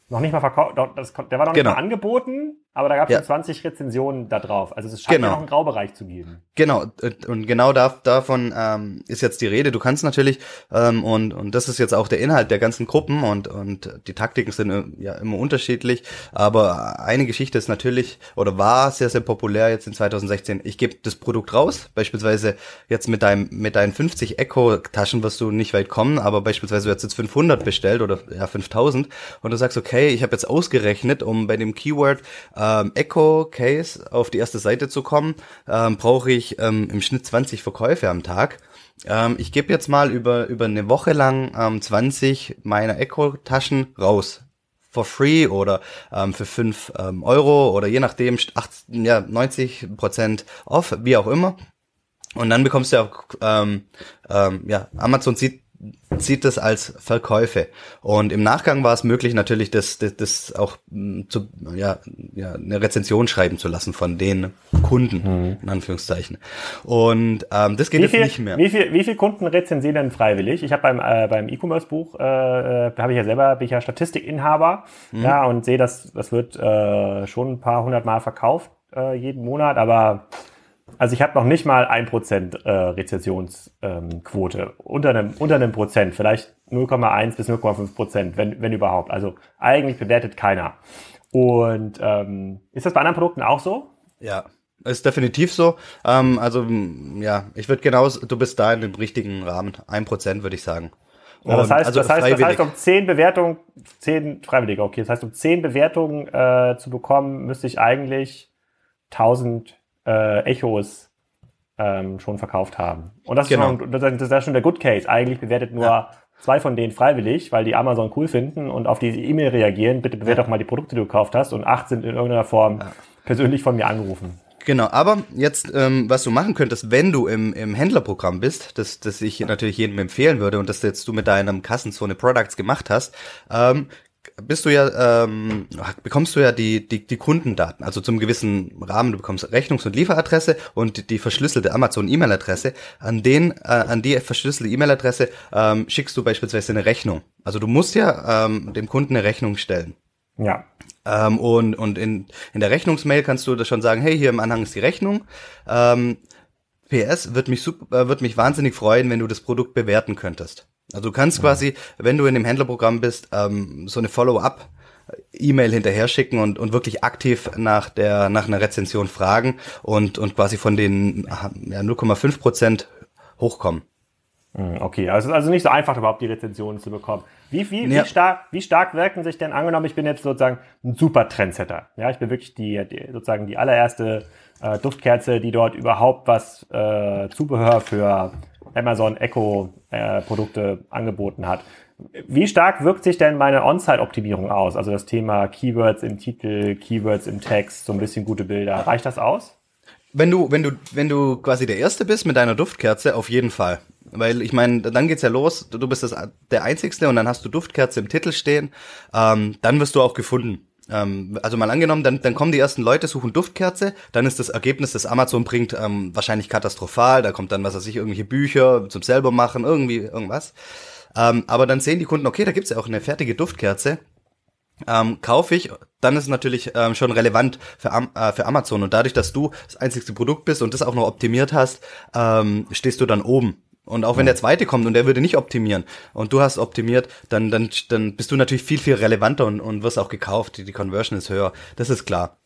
noch nicht mal verkauft, der war noch genau. nicht mal angeboten, aber da gab es ja. 20 Rezensionen da drauf. Also es scheint genau. ja noch einen Graubereich zu geben. Genau, und genau da, davon ähm, ist jetzt die Rede. Du kannst natürlich, ähm, und, und das ist jetzt auch der Inhalt der ganzen Gruppen und, und die Taktiken sind äh, ja immer unterschiedlich, aber eine Geschichte ist natürlich oder war sehr, sehr populär jetzt in 2016. Ich gebe das Produkt raus, beispielsweise jetzt mit deinem mit deinen 50 Echo-Taschen wirst du nicht weit kommen, aber beispielsweise du hast jetzt 500 bestellt oder ja 5000 und du sagst, okay, ich habe jetzt ausgerechnet, um bei dem Keyword ähm, Echo Case auf die erste Seite zu kommen, ähm, brauche ich ähm, im Schnitt 20 Verkäufe am Tag. Ähm, ich gebe jetzt mal über, über eine Woche lang ähm, 20 meiner Echo-Taschen raus for free oder ähm, für 5 ähm, Euro oder je nachdem 8, ja, 90 Prozent off, wie auch immer. Und dann bekommst du auch, ähm, ähm, ja, Amazon sieht sieht das als Verkäufe. Und im Nachgang war es möglich, natürlich das, das, das auch mm, zu, ja, ja, eine Rezension schreiben zu lassen von den Kunden, mhm. in Anführungszeichen. Und ähm, das geht wie jetzt viel, nicht mehr. Wie viel, wie viel Kunden rezensieren denn freiwillig? Ich habe beim, äh, beim E-Commerce-Buch, äh, äh habe ich ja selber, bin ich ja Statistikinhaber, mhm. ja, und sehe, dass das wird äh, schon ein paar hundert Mal verkauft äh, jeden Monat, aber also ich habe noch nicht mal ein Prozent äh, Rezessionsquote. Ähm, unter, einem, unter einem Prozent, vielleicht 0,1 bis 0,5 Prozent, wenn, wenn überhaupt. Also eigentlich bewertet keiner. Und ähm, ist das bei anderen Produkten auch so? Ja, ist definitiv so. Ähm, also ja, ich würde genauso, du bist da in dem richtigen Rahmen. Ein Prozent würde ich sagen. Ja, das, heißt, also das, heißt, das heißt, um zehn Bewertungen, zehn Freiwillige, okay, das heißt, um zehn Bewertungen äh, zu bekommen, müsste ich eigentlich 1000 äh, Echos ähm, schon verkauft haben. Und das, genau. ist schon, das, ist ja schon der Good Case. Eigentlich bewertet nur ja. zwei von denen freiwillig, weil die Amazon cool finden und auf diese E-Mail reagieren. Bitte bewerte ja. doch mal die Produkte, die du gekauft hast. Und acht sind in irgendeiner Form ja. persönlich von mir angerufen. Genau, aber jetzt, ähm, was du machen könntest, wenn du im, im Händlerprogramm bist, das, das ich natürlich jedem empfehlen würde und das jetzt du mit deinem Kassenzone Products gemacht hast, ähm, bist du ja, ähm, bekommst du ja die, die, die Kundendaten, also zum gewissen Rahmen, du bekommst Rechnungs- und Lieferadresse und die verschlüsselte Amazon-E-Mail-Adresse. An den, äh, an die verschlüsselte E-Mail-Adresse ähm, schickst du beispielsweise eine Rechnung. Also du musst ja ähm, dem Kunden eine Rechnung stellen. Ja. Ähm, und und in, in der Rechnungsmail kannst du das schon sagen, hey, hier im Anhang ist die Rechnung. Ähm, PS, wird mich super, äh, wird mich wahnsinnig freuen, wenn du das Produkt bewerten könntest. Also du kannst quasi, wenn du in dem Händlerprogramm bist, ähm, so eine Follow-up E-Mail hinterher schicken und, und wirklich aktiv nach der nach einer Rezension fragen und und quasi von den ja, 0,5 Prozent hochkommen. Hm, okay, also es ist also nicht so einfach, überhaupt die Rezensionen zu bekommen. Wie, wie, Ja. wie, stark, wie stark wirken sich denn, angenommen, ich bin jetzt sozusagen ein super Trendsetter. Ja, ich bin wirklich die, die sozusagen die allererste äh, Duftkerze, die dort überhaupt was äh, Zubehör für Amazon Echo äh, Produkte angeboten hat. Wie stark wirkt sich denn meine On-Site-Optimierung aus? Also das Thema Keywords im Titel, Keywords im Text, so ein bisschen gute Bilder. Reicht das aus? Wenn du, wenn du, wenn du quasi der Erste bist mit deiner Duftkerze, auf jeden Fall. Weil ich meine, dann geht's ja los, du bist das, der Einzigste und dann hast du Duftkerze im Titel stehen, ähm, dann wirst du auch gefunden. Ähm, also mal angenommen, dann, dann kommen die ersten Leute, suchen Duftkerze, dann ist das Ergebnis, das Amazon bringt, ähm, wahrscheinlich katastrophal, da kommt dann, was weiß ich, irgendwelche Bücher zum selber machen, irgendwie irgendwas. Ähm, aber dann sehen die Kunden, okay, da gibt's ja auch eine fertige Duftkerze, ähm, kaufe ich, dann ist natürlich ähm, schon relevant für, Am äh, für Amazon. Und dadurch, dass du das einzigste Produkt bist und das auch noch optimiert hast, ähm, stehst du dann oben. Und auch wenn der zweite kommt und der würde nicht optimieren und du hast optimiert, dann, dann, dann bist du natürlich viel, viel relevanter und, und wirst auch gekauft. Die, die Conversion ist höher. Das ist klar.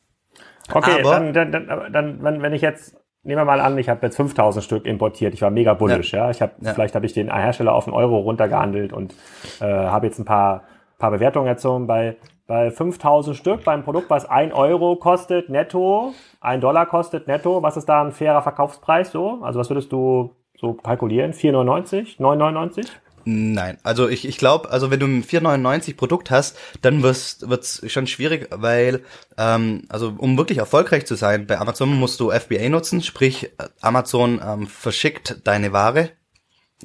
Okay, Aber- dann, dann, dann, wenn, wenn ich jetzt, nehmen wir mal an, ich habe jetzt 5000 Stück importiert, ich war mega bullish, ja. Ich habe, Ja. vielleicht habe ich den Hersteller auf einen Euro runtergehandelt und äh, habe jetzt ein paar, paar Bewertungen erzogen bei, bei 5000 Stück beim Produkt, was 1 Euro kostet netto, 1 Dollar kostet netto. Was ist da ein fairer Verkaufspreis so? Also was würdest du so kalkulieren? 4,99? 9,99? Nein, also ich, ich glaube, also wenn du ein 4,99 Produkt hast, dann wirst wird's schon schwierig, weil ähm, also um wirklich erfolgreich zu sein bei Amazon musst du FBA nutzen, sprich Amazon ähm, verschickt deine Ware.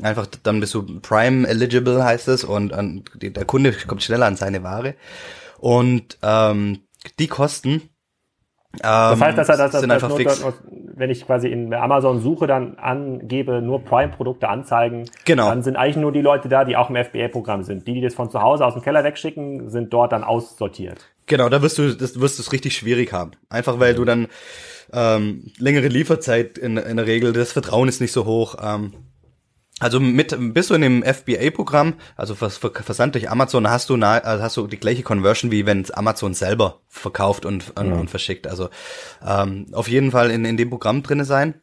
Einfach dann bist du Prime eligible heißt es und, die, der Kunde kommt schneller an seine Ware und ähm, die Kosten Das heißt, dass er das, das, sind das einfach nur, fix. nur, wenn ich quasi in Amazon suche, dann angebe, nur Prime-Produkte anzeigen, Genau. dann sind eigentlich nur die Leute da, die auch im FBA-Programm sind. Die, die das von zu Hause aus dem Keller wegschicken, sind dort dann aussortiert. Genau, da wirst du das wirst du es richtig schwierig haben. Einfach weil du dann ähm, längere Lieferzeit in, in der Regel, das Vertrauen ist nicht so hoch. Ähm, also mit bist du in dem FBA-Programm, also Vers Ver Versand durch Amazon, hast du na, also hast du die gleiche Conversion wie wenn es Amazon selber verkauft und, und, und verschickt. Also ähm, auf jeden Fall in, in dem Programm drinne sein.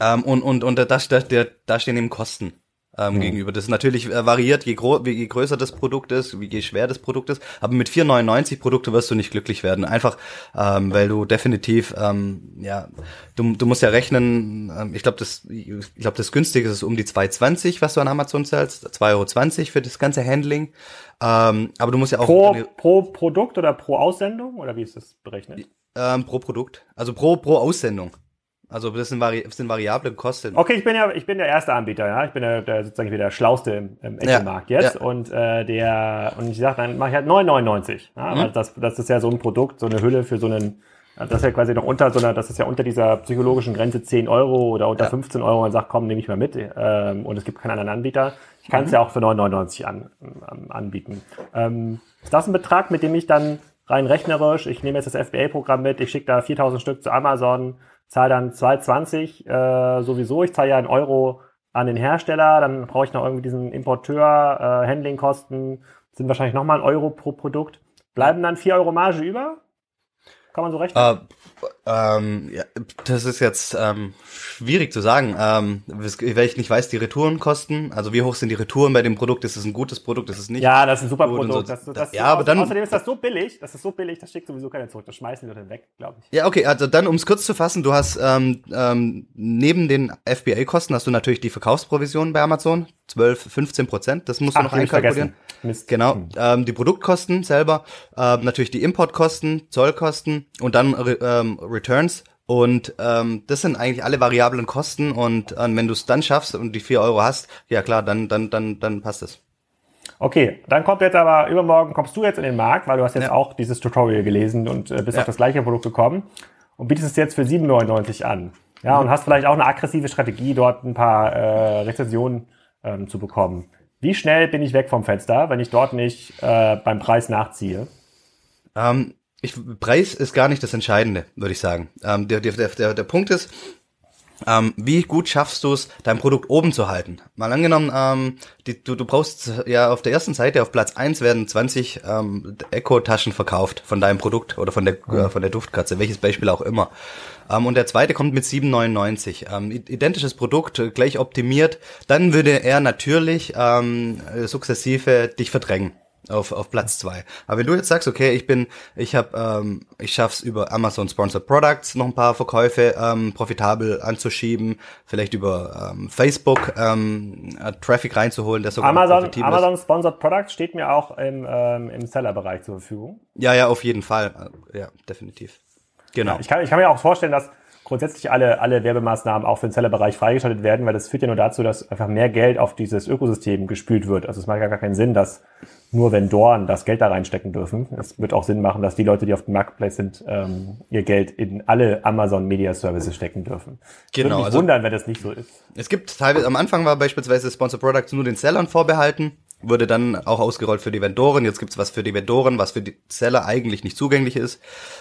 Ähm, und und und da, da, da, da stehen eben Kosten ähm, gegenüber. Das ist natürlich äh, variiert, je, gro je größer das Produkt ist, wie je schwer das Produkt ist. Aber mit 4,99 Produkte wirst du nicht glücklich werden. Einfach, ähm, weil du definitiv, ähm, ja, du, du musst ja rechnen, ähm, ich glaube, das, ich glaube, das günstige ist um die 2,20, was du an Amazon zahlst, 2,20 Euro für das ganze Handling. Ähm, aber du musst ja auch Pro, pro Produkt oder pro Aussendung? Oder wie ist das berechnet? ähm, pro Produkt, also pro pro Aussendung. Also das sind, vari das sind variable Kosten. Okay, ich bin ja, ich bin der erste Anbieter, ja. Ich bin der, der sozusagen wieder der Schlauste im, im Ja, Echo-Markt jetzt. ja. Und äh, der, und ich sage, dann mache ich halt 9,99. Ja, Mhm. weil das, das ist ja so ein Produkt, so eine Hülle für so einen, das ist ja quasi noch unter so einer, das ist ja unter dieser psychologischen Grenze 10 Euro oder unter Ja. 15 Euro und sagt, komm, nehme ich mal mit. Ähm, und es gibt keinen anderen Anbieter. Ich kann es Mhm. ja auch für 9,99 an, ähm, anbieten. Ähm, ist das ein Betrag, mit dem ich dann rein rechnerisch, ich nehme jetzt das FBA-Programm mit, ich schicke da 4000 Stück zu Amazon, zahle dann 2,20 äh, sowieso, ich zahle ja einen Euro an den Hersteller, dann brauche ich noch irgendwie diesen Importeur, äh, Handlingkosten, sind wahrscheinlich nochmal ein Euro pro Produkt. Bleiben dann 4 Euro Marge über? Kann man so rechnen? Äh, ähm, ja, das ist jetzt ähm, schwierig zu sagen, ähm, weil ich nicht weiß, die Retourenkosten, also wie hoch sind die Retouren bei dem Produkt, ist es ein gutes Produkt, ist es nicht? ja, das ist ein super Produkt. so. Das, das, Ja, aber dann- außerdem ist das so billig, das ist so billig, das schickt sowieso keiner zurück. Das schmeißen die Leute weg, glaube ich. Ja, okay, also dann, um es kurz zu fassen, du hast ähm, ähm, neben den FBA-Kosten hast du natürlich die Verkaufsprovision bei Amazon, 12, 15 Prozent, das musst du Ach, noch einkalkulieren. Mist. Genau, Hm. ähm, die Produktkosten selber, ähm, natürlich die Importkosten, Zollkosten und dann Re ähm, Returns. Und ähm, das sind eigentlich alle variablen Kosten und ähm, wenn du es dann schaffst und die 4 Euro hast, ja klar, dann, dann, dann, dann passt es. Okay, dann kommt jetzt aber übermorgen kommst du jetzt in den Markt, weil du hast jetzt Ja. auch dieses Tutorial gelesen und äh, bist Ja. auf das gleiche Produkt gekommen und bietest es jetzt für 7,99 an. Ja, und hast vielleicht auch eine aggressive Strategie, dort ein paar äh, Rezensionen ähm, zu bekommen. Wie schnell bin ich weg vom Fenster, wenn ich dort nicht äh, beim Preis nachziehe? Ähm, ich, Preis ist gar nicht das Entscheidende, würde ich sagen. Ähm, der, der, der, der, der Punkt ist, ähm, wie gut schaffst du es, dein Produkt oben zu halten? Mal angenommen, ähm, die, du, du brauchst ja auf der ersten Seite, auf Platz eins werden 20 ähm, Echo-Taschen verkauft von deinem Produkt oder von der, äh, von der Duftkatze, welches Beispiel auch immer. Ähm, und der zweite kommt mit 7,99. Ähm, identisches Produkt, äh, gleich optimiert. Dann würde er natürlich ähm, sukzessive dich verdrängen auf, auf Platz zwei. Aber wenn du jetzt sagst, okay, ich bin, ich habe, ähm, ich schaff's über Amazon Sponsored Products noch ein paar Verkäufe ähm, profitabel anzuschieben, vielleicht über ähm, Facebook ähm, äh, Traffic reinzuholen, der sogar Amazon, Amazon Sponsored Products steht mir auch im, ähm, im Seller-Bereich zur Verfügung. Ja, ja, auf jeden Fall, ja, definitiv. Genau. Ja, ich, kann, ich kann mir auch vorstellen, dass grundsätzlich alle, alle Werbemaßnahmen auch für den Sellerbereich freigeschaltet werden, weil das führt ja nur dazu, dass einfach mehr Geld auf dieses Ökosystem gespült wird. Also es macht ja gar keinen Sinn, dass nur Vendoren das Geld da reinstecken dürfen. Es wird auch Sinn machen, dass die Leute, die auf dem Marketplace sind, ähm, ihr Geld in alle Amazon Media Services stecken dürfen. Genau. Würde mich also, wundern, wenn das nicht so ist. Es gibt teilweise, am Anfang war beispielsweise Sponsor Products nur den Sellern vorbehalten wurde dann auch ausgerollt für die Vendoren. Jetzt gibt's was für die Vendoren, was für die Seller eigentlich nicht zugänglich ist.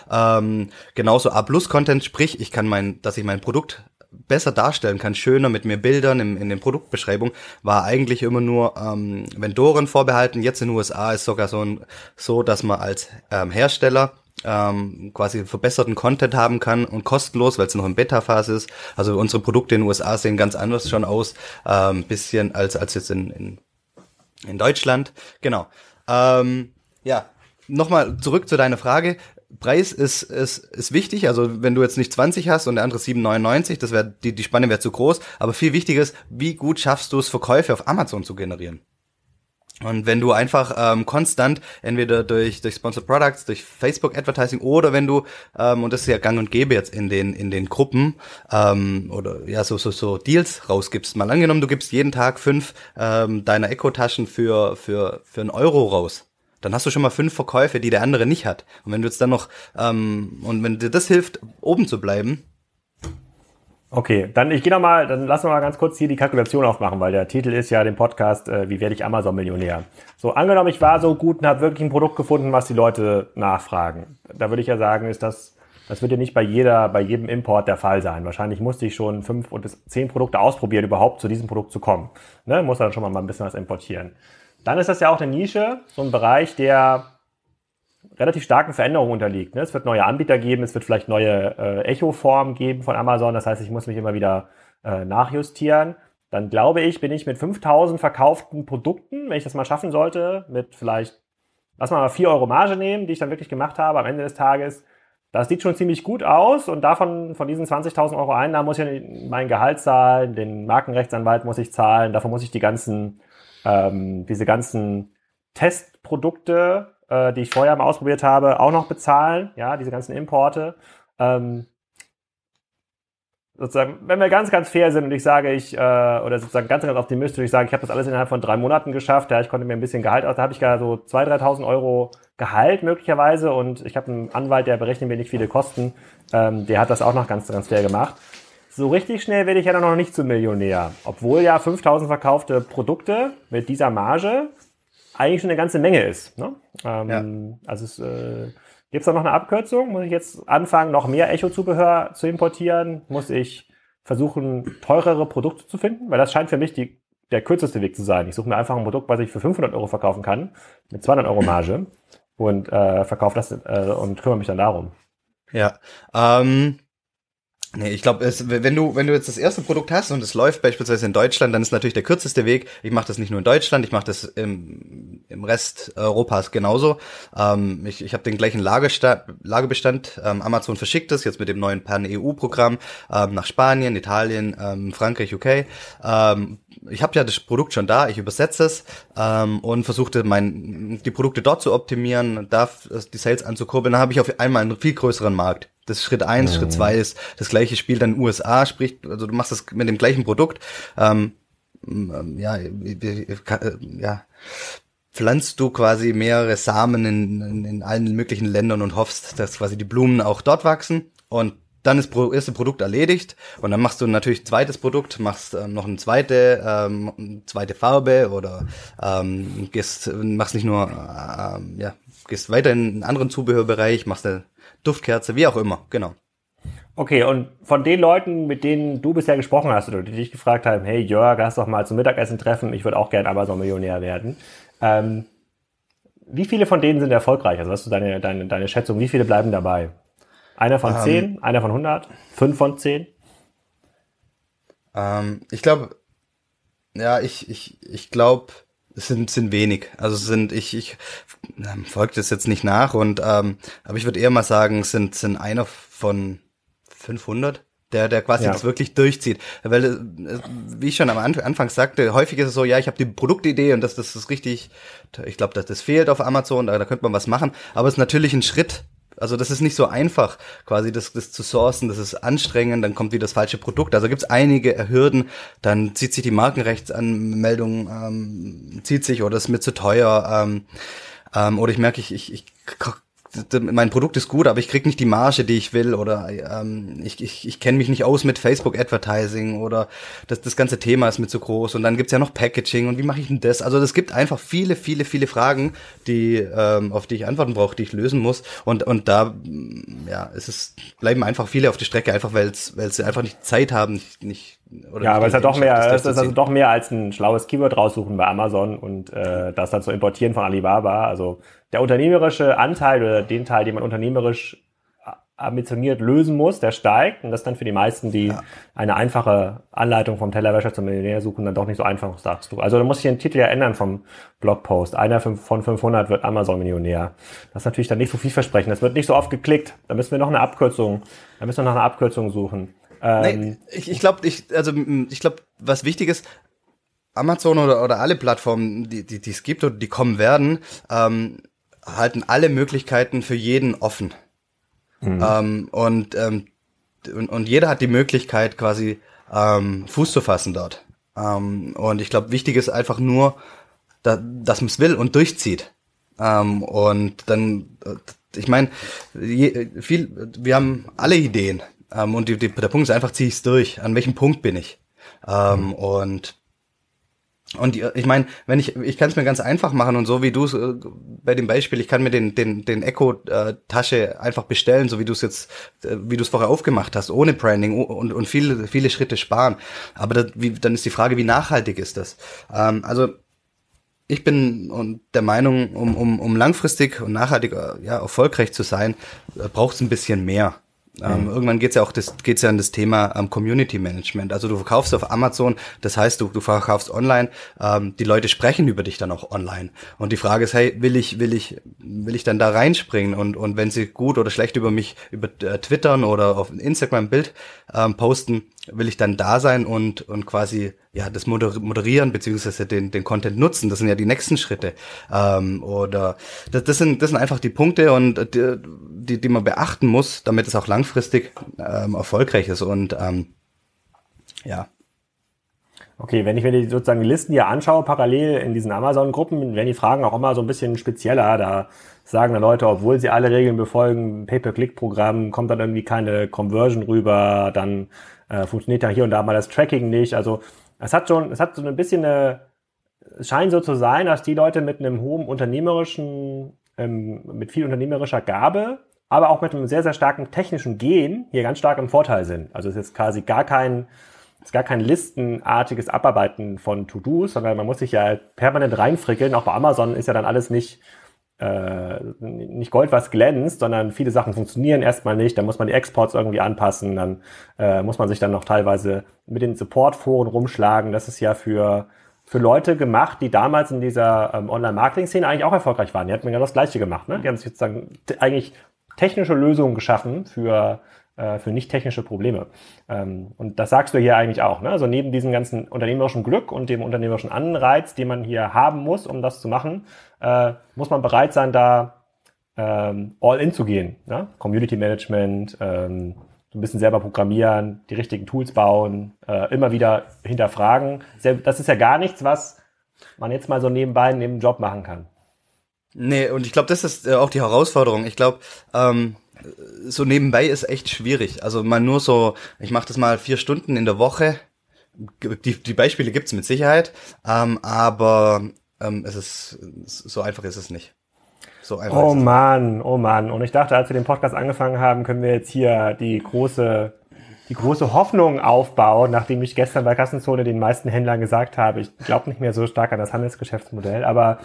Ähm, genauso A-Plus-Content, sprich, ich kann mein, dass ich mein Produkt besser darstellen kann, schöner mit mehr Bildern in, in den Produktbeschreibungen, war eigentlich immer nur ähm, Vendoren vorbehalten. Jetzt in den USA ist sogar so, ein, so dass man als ähm, Hersteller ähm, quasi verbesserten Content haben kann und kostenlos, weil es noch in Beta-Phase ist. Also unsere Produkte in den USA sehen ganz anders schon aus, ähm, bisschen als als jetzt in, in in Deutschland, genau. Ähm, ja, nochmal zurück zu deiner Frage. Preis ist, ist, ist wichtig, also wenn du jetzt nicht 20 hast und der andere 7,99, das wäre die, die Spanne wäre zu groß, aber viel wichtiger ist, wie gut schaffst du es, Verkäufe auf Amazon zu generieren? Und wenn du einfach ähm, konstant, entweder durch, durch Sponsored Products, durch Facebook Advertising oder wenn du, ähm, und das ist ja gang und gäbe jetzt in den, in den Gruppen, ähm, oder ja, so, so, so Deals rausgibst. Mal angenommen, du gibst jeden Tag fünf ähm, deiner Eco-Taschen für, für, für einen Euro raus. Dann hast du schon mal fünf Verkäufe, die der andere nicht hat. Und wenn du jetzt dann noch, ähm, und wenn dir das hilft, oben zu bleiben, Okay, dann ich gehe noch mal, dann lassen wir mal ganz kurz hier die Kalkulation aufmachen, weil der Titel ist ja dem Podcast, äh, wie werde ich Amazon-Millionär? So, angenommen, ich war so gut und habe wirklich ein Produkt gefunden, was die Leute nachfragen. Da würde ich ja sagen, ist das, das wird ja nicht bei jeder, bei jedem Import der Fall sein. Wahrscheinlich musste ich schon fünf und zehn Produkte ausprobieren, überhaupt zu diesem Produkt zu kommen. Ne? Muss dann schon mal ein bisschen was importieren. Dann ist das ja auch eine Nische, so ein Bereich, der relativ starken Veränderungen unterliegt. Ne? Es wird neue Anbieter geben, es wird vielleicht neue äh, Echo-Formen geben von Amazon. Das heißt, ich muss mich immer wieder äh, nachjustieren. Dann glaube ich, bin ich mit 5000 verkauften Produkten, wenn ich das mal schaffen sollte, mit vielleicht, lass mal 4 Euro Marge nehmen, die ich dann wirklich gemacht habe am Ende des Tages. Das sieht schon ziemlich gut aus und davon, von diesen 20.000 Euro Einnahmen muss ich mein Gehalt zahlen, den Markenrechtsanwalt muss ich zahlen, davon muss ich die ganzen, ähm, diese ganzen Testprodukte äh, die ich vorher mal ausprobiert habe, auch noch bezahlen. Ja, diese ganzen Importe. Ähm, sozusagen, wenn wir ganz, ganz fair sind und ich sage, ich, äh, oder sozusagen ganz, ganz optimistisch, ich sage, ich habe das alles innerhalb von drei Monaten geschafft, ja, ich konnte mir ein bisschen Gehalt aus, da habe ich gar so 2.000, 3.000 Euro Gehalt möglicherweise und ich habe einen Anwalt, der berechnet mir nicht viele Kosten, ähm, der hat das auch noch ganz, ganz fair gemacht. So richtig schnell werde ich ja dann noch nicht zum Millionär, obwohl ja 5.000 verkaufte Produkte mit dieser Marge eigentlich schon eine ganze Menge ist. Ne? Ähm, ja. Also es äh, gibt da noch eine Abkürzung? Muss ich jetzt anfangen, noch mehr Echo-Zubehör zu importieren? Muss ich versuchen, teurere Produkte zu finden? Weil das scheint für mich die, der kürzeste Weg zu sein. Ich suche mir einfach ein Produkt, was ich für 500 Euro verkaufen kann, mit 200 Euro Marge und äh, verkaufe das äh, und kümmere mich dann darum. Ja, ähm, Nee, ich glaube, wenn du wenn du jetzt das erste Produkt hast und es läuft beispielsweise in Deutschland, dann ist natürlich der kürzeste Weg. Ich mache das nicht nur in Deutschland, ich mache das im, im Rest Europas genauso. Ähm, ich ich habe den gleichen Lagersta Lagerbestand. Ähm, Amazon verschickt es jetzt mit dem neuen Pan-EU-Programm ähm, nach Spanien, Italien, ähm, Frankreich, UK. Ähm, ich habe ja das Produkt schon da, ich übersetze es ähm, und versuchte mein die Produkte dort zu optimieren, da die Sales anzukurbeln. Dann habe ich auf einmal einen viel größeren Markt. Das ist Schritt eins, mhm. Schritt zwei ist das gleiche Spiel dann USA, sprich, also du machst das mit dem gleichen Produkt. Ähm, ähm ja, ja, pflanzt du quasi mehrere Samen in, in, in allen möglichen Ländern und hoffst, dass quasi die Blumen auch dort wachsen und dann ist das erste Produkt erledigt und dann machst du natürlich ein zweites Produkt, machst äh, noch eine zweite, ähm, zweite Farbe oder ähm, gehst, machst nicht nur, äh, ja, gehst weiter in einen anderen Zubehörbereich, machst eine Duftkerze, wie auch immer, genau. Okay, und von den Leuten, mit denen du bisher gesprochen hast oder die dich gefragt haben, hey Jörg, lass doch mal zum Mittagessen treffen, ich würde auch gerne Amazon-Millionär werden. Ähm, wie viele von denen sind erfolgreich? Also hast du deine, deine, deine Schätzung, wie viele bleiben dabei? Einer von ähm, zehn, einer von 100, fünf von zehn? Ähm, ich glaube, ja, ich, ich, ich glaube, es sind, sind wenig. Also sind, ich, ich ähm, folge das jetzt nicht nach und, ähm, aber ich würde eher mal sagen, es sind, sind einer von 500, der, der quasi ja. das wirklich durchzieht. Weil, äh, wie ich schon am Anfang sagte, häufig ist es so, ja, ich habe die Produktidee und das, das ist richtig, ich glaube, das, das fehlt auf Amazon, da, da könnte man was machen. Aber es ist natürlich ein Schritt, also das ist nicht so einfach, quasi das, das zu sourcen, das ist anstrengend, dann kommt wieder das falsche Produkt. Also gibt es einige Hürden, dann zieht sich die Markenrechtsanmeldung, ähm, zieht sich oder ist mir zu teuer. Ähm, ähm, oder ich merke, ich, ich, ich mein Produkt ist gut, aber ich krieg nicht die Marge, die ich will oder ähm, ich, ich, ich kenne mich nicht aus mit Facebook Advertising oder das, das ganze Thema ist mir zu groß und dann gibt's ja noch Packaging und wie mache ich denn das? Also es gibt einfach viele, viele, viele Fragen, die ähm, auf die ich Antworten brauche, die ich lösen muss und und da ja, es ist bleiben einfach viele auf die Strecke, einfach weil sie einfach nicht Zeit haben, nicht, nicht oder ja, aber es ist ja doch mehr, es ist also doch mehr als ein schlaues Keyword raussuchen bei Amazon und äh, das dann zu importieren von Alibaba. Also der unternehmerische Anteil oder den Teil, den man unternehmerisch ambitioniert lösen muss, der steigt und das dann für die meisten, die ja. eine einfache Anleitung vom Tellerwäscher zum Millionär suchen, dann doch nicht so einfach, sagst du. Also da muss ich den Titel ja ändern vom Blogpost. Einer von 500 wird Amazon-Millionär. Das ist natürlich dann nicht so vielversprechend. Das wird nicht so oft geklickt. Da müssen wir noch eine Abkürzung, da müssen wir noch eine Abkürzung suchen. Ähm, nee, ich ich glaube, ich, also ich glaube, was wichtig ist, Amazon oder, oder alle Plattformen, die, die, die es gibt oder die kommen werden, ähm, halten alle Möglichkeiten für jeden offen. Mhm. Ähm, und, ähm, und, und jeder hat die Möglichkeit, quasi ähm, Fuß zu fassen dort. Ähm, und ich glaube, wichtig ist einfach nur, da, dass man es will und durchzieht. Ähm, und dann, äh, ich meine, viel, wir haben alle Ideen. Ähm, und die, die, der Punkt ist einfach, ziehe ich es durch. An welchem Punkt bin ich? Ähm, mhm. Und und ich meine, wenn ich, ich kann es mir ganz einfach machen und so wie du es äh, bei dem Beispiel, ich kann mir den den den Echo äh, Tasche einfach bestellen, so wie du es jetzt, äh, wie du es vorher aufgemacht hast, ohne Branding und und viele viele Schritte sparen. Aber das, wie, dann ist die Frage, wie nachhaltig ist das? Ähm, also ich bin der Meinung, um um um langfristig und nachhaltig äh, ja erfolgreich zu sein, äh, braucht es ein bisschen mehr. Ähm, mhm. Irgendwann geht's ja auch das, geht's ja an das Thema ähm, Community Management. Also du verkaufst auf Amazon, das heißt, du, du verkaufst online, ähm, die Leute sprechen über dich dann auch online. Und die Frage ist, hey, will ich, will ich, will ich dann da reinspringen? Und, und wenn sie gut oder schlecht über mich über äh, Twittern oder auf Instagram Bild ähm, posten, will ich dann da sein und, und quasi ja das moderieren beziehungsweise den, den Content nutzen. Das sind ja die nächsten Schritte. Ähm, oder das, das, sind, das sind einfach die Punkte und die, die, die man beachten muss, damit es auch langfristig ähm, erfolgreich ist. Und ähm, ja. Okay, wenn ich mir die sozusagen Listen hier anschaue, parallel in diesen Amazon-Gruppen, werden die Fragen auch immer so ein bisschen spezieller. Da sagen dann Leute, obwohl sie alle Regeln befolgen, Pay-per-Click-Programm, kommt dann irgendwie keine Conversion rüber, dann äh, funktioniert ja hier und da mal das Tracking nicht. Also es hat schon, es hat so ein bisschen eine, es scheint so zu sein, dass die Leute mit einem hohen unternehmerischen, ähm, mit viel unternehmerischer Gabe, aber auch mit einem sehr, sehr starken technischen Gen hier ganz stark im Vorteil sind. Also es ist jetzt quasi gar kein, es ist gar kein listenartiges Abarbeiten von To-Dos, sondern man muss sich ja permanent reinfrickeln. Auch bei Amazon ist ja dann alles nicht äh, nicht Gold, was glänzt, sondern viele Sachen funktionieren erstmal nicht. Dann muss man die Exports irgendwie anpassen. Dann äh, muss man sich dann noch teilweise mit den Supportforen rumschlagen. Das ist ja für für Leute gemacht, die damals in dieser ähm, Online-Marketing-Szene eigentlich auch erfolgreich waren. Die hatten ja das Gleiche gemacht. Ne? Die haben sich sozusagen eigentlich technische Lösungen geschaffen für äh, für nicht technische Probleme. Ähm, und das sagst du hier eigentlich auch. Ne? Also neben diesem ganzen unternehmerischen Glück und dem unternehmerischen Anreiz, den man hier haben muss, um das zu machen, äh, muss man bereit sein, da ähm, all in zu gehen. Ne? Community Management, ähm, ein bisschen selber programmieren, die richtigen Tools bauen, äh, immer wieder hinterfragen. Das ist ja gar nichts, was man jetzt mal so nebenbei neben dem Job machen kann. Nee, und ich glaube, das ist auch die Herausforderung. Ich glaube, ähm, so nebenbei ist echt schwierig. Also mal nur so, ich mache das mal vier Stunden in der Woche. Die, die Beispiele gibt's mit Sicherheit, ähm, aber ähm, es ist so einfach ist es nicht. So einfach. Oh ist es. Mann, oh Mann. Und ich dachte, als wir den Podcast angefangen haben, können wir jetzt hier die große, die große Hoffnung aufbauen, nachdem ich gestern bei Kassenzone den meisten Händlern gesagt habe, ich glaube nicht mehr so stark an das Handelsgeschäftsmodell, aber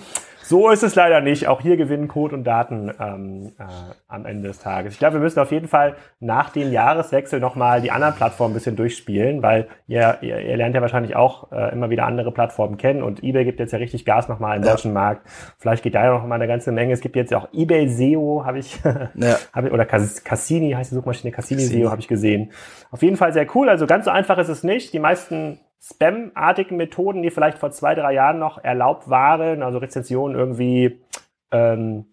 so ist es leider nicht. Auch hier gewinnen Code und Daten ähm, äh, am Ende des Tages. Ich glaube, wir müssen auf jeden Fall nach dem Jahreswechsel nochmal die anderen Plattformen ein bisschen durchspielen, weil ihr, ihr, ihr lernt ja wahrscheinlich auch äh, immer wieder andere Plattformen kennen und eBay gibt jetzt ja richtig Gas nochmal im Ja. deutschen Markt. Vielleicht geht da ja noch mal eine ganze Menge. Es gibt jetzt ja auch eBay SEO, habe ich, Ja. hab ich, oder Cas- Cassini heißt die Suchmaschine, Cassini, Cassini. SEO habe ich gesehen. Auf jeden Fall sehr cool. Also ganz so einfach ist es nicht. Die meisten Spam-artigen Methoden, die vielleicht vor zwei, drei Jahren noch erlaubt waren, also Rezensionen irgendwie ähm,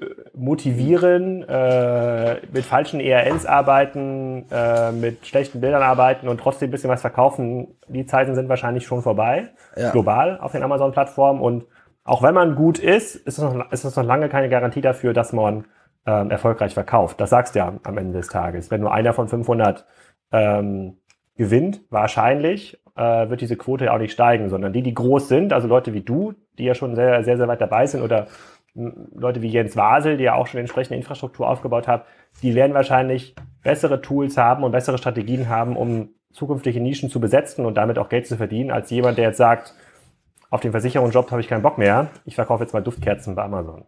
äh, motivieren, äh, mit falschen ERNs arbeiten, äh, mit schlechten Bildern arbeiten und trotzdem ein bisschen was verkaufen, die Zeiten sind wahrscheinlich schon vorbei, Ja. global auf den Amazon-Plattformen. Und auch wenn man gut ist, ist es noch, ist es noch lange keine Garantie dafür, dass man ähm, erfolgreich verkauft. Das sagst du ja am Ende des Tages. Wenn nur einer von 500 ähm, gewinnt, wahrscheinlich äh, wird diese Quote ja auch nicht steigen, sondern die, die groß sind, also Leute wie du, die ja schon sehr, sehr, sehr weit dabei sind oder m, Leute wie Jens Wasel, die ja auch schon entsprechende Infrastruktur aufgebaut hat, die werden wahrscheinlich bessere Tools haben und bessere Strategien haben, um zukünftige Nischen zu besetzen und damit auch Geld zu verdienen, als jemand, der jetzt sagt, auf den Versicherungsjob habe ich keinen Bock mehr, ich verkaufe jetzt mal Duftkerzen bei Amazon.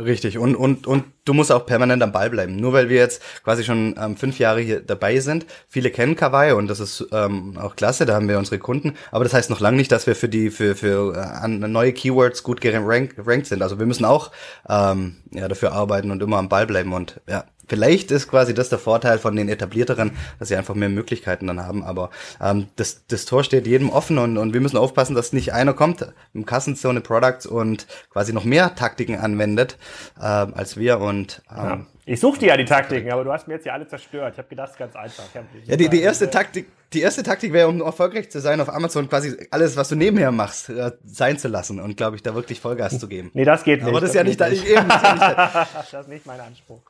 Richtig, und, und, und du musst auch permanent am Ball bleiben. Nur weil wir jetzt quasi schon ähm, fünf Jahre hier dabei sind, viele kennen Kawaii und das ist ähm, auch klasse, da haben wir unsere Kunden, aber das heißt noch lange nicht, dass wir für die, für, für äh, neue Keywords gut gerankt sind. Also wir müssen auch ähm, ja, dafür arbeiten und immer am Ball bleiben und ja, Vielleicht ist quasi das der Vorteil von den etablierteren, dass sie einfach mehr Möglichkeiten dann haben. Aber ähm, das, das Tor steht jedem offen und, und wir müssen aufpassen, dass nicht einer kommt im Kassenzone Products und quasi noch mehr Taktiken anwendet ähm, als wir. Und Ja. ähm, Ich suchte ja die Taktiken, aber du hast mir jetzt ja alle zerstört. Ich habe gedacht, es ist ganz einfach. Ja, die, die erste Taktik, die erste Taktik wäre, um erfolgreich zu sein, auf Amazon quasi alles, was du nebenher machst, äh, sein zu lassen und glaube ich, da wirklich Vollgas zu geben. Nee, das geht nicht. Aber das ist ja nicht, da, eben, das ist ja nicht Das ist nicht mein Anspruch.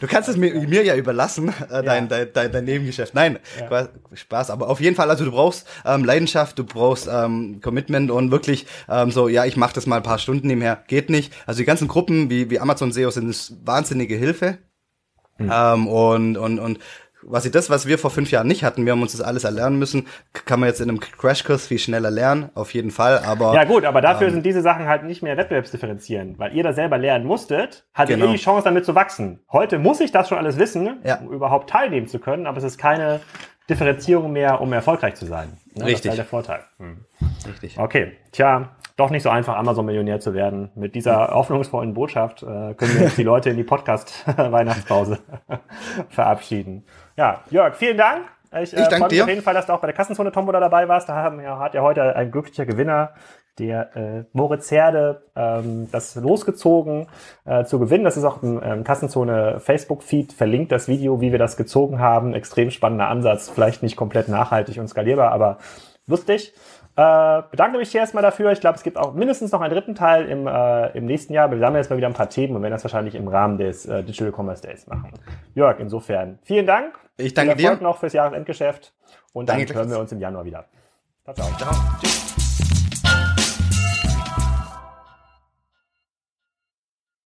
Du kannst es mir, mir ja überlassen, äh, dein, dein, dein, dein Nebengeschäft. Nein, Qua- Spaß. Aber auf jeden Fall, also du brauchst ähm, Leidenschaft, du brauchst ähm, Commitment und wirklich ähm, so, ja, ich mache das mal ein paar Stunden nebenher. Geht nicht. Also die ganzen Gruppen wie, wie Amazon SEO sind wahnsinnige Hilfe. Ähm, und, und, und quasi das, was wir vor fünf Jahren nicht hatten, wir haben uns das alles erlernen müssen, kann man jetzt in einem Crashkurs viel schneller lernen, auf jeden Fall. Aber Ja gut, aber dafür Ähm. sind diese Sachen halt nicht mehr wettbewerbsdifferenzierend, weil ihr das selber lernen musstet, hattet Genau. ihr die Chance damit zu wachsen. Heute muss ich das schon alles wissen, Ja. um überhaupt teilnehmen zu können, aber es ist keine Differenzierung mehr, um erfolgreich zu sein. Ne? Das Richtig. ist halt der Vorteil. Hm. richtig. Okay, tja, doch nicht so einfach, Amazon-Millionär zu werden. Mit dieser hoffnungsvollen Botschaft äh, können wir jetzt die Leute in die Podcast-Weihnachtspause verabschieden. Ja, Jörg, vielen Dank. Ich, äh, Ich danke freue mich dir. auf jeden Fall, dass du auch bei der Kassenzone-Tombola dabei warst. Da haben, ja, hat ja heute ein glücklicher Gewinner, der äh, Moritz Herde, ähm, das losgezogen äh, zu gewinnen. Das ist auch im ähm, Kassenzone Facebook-Feed verlinkt, das Video, wie wir das gezogen haben. Extrem spannender Ansatz, vielleicht nicht komplett nachhaltig und skalierbar, aber lustig. Äh, bedanke mich hier erstmal dafür. Ich glaube, es gibt auch mindestens noch einen dritten Teil im, äh, im nächsten Jahr. Wir sammeln jetzt mal wieder ein paar Themen und werden das wahrscheinlich im Rahmen des äh, Digital Commerce Days machen. Jörg, insofern vielen Dank. Ich danke Viel Erfolg dir. noch fürs Jahresendgeschäft und dann Danke hören wir uns im Januar wieder. Ciao, ciao. Ciao. Tschüss.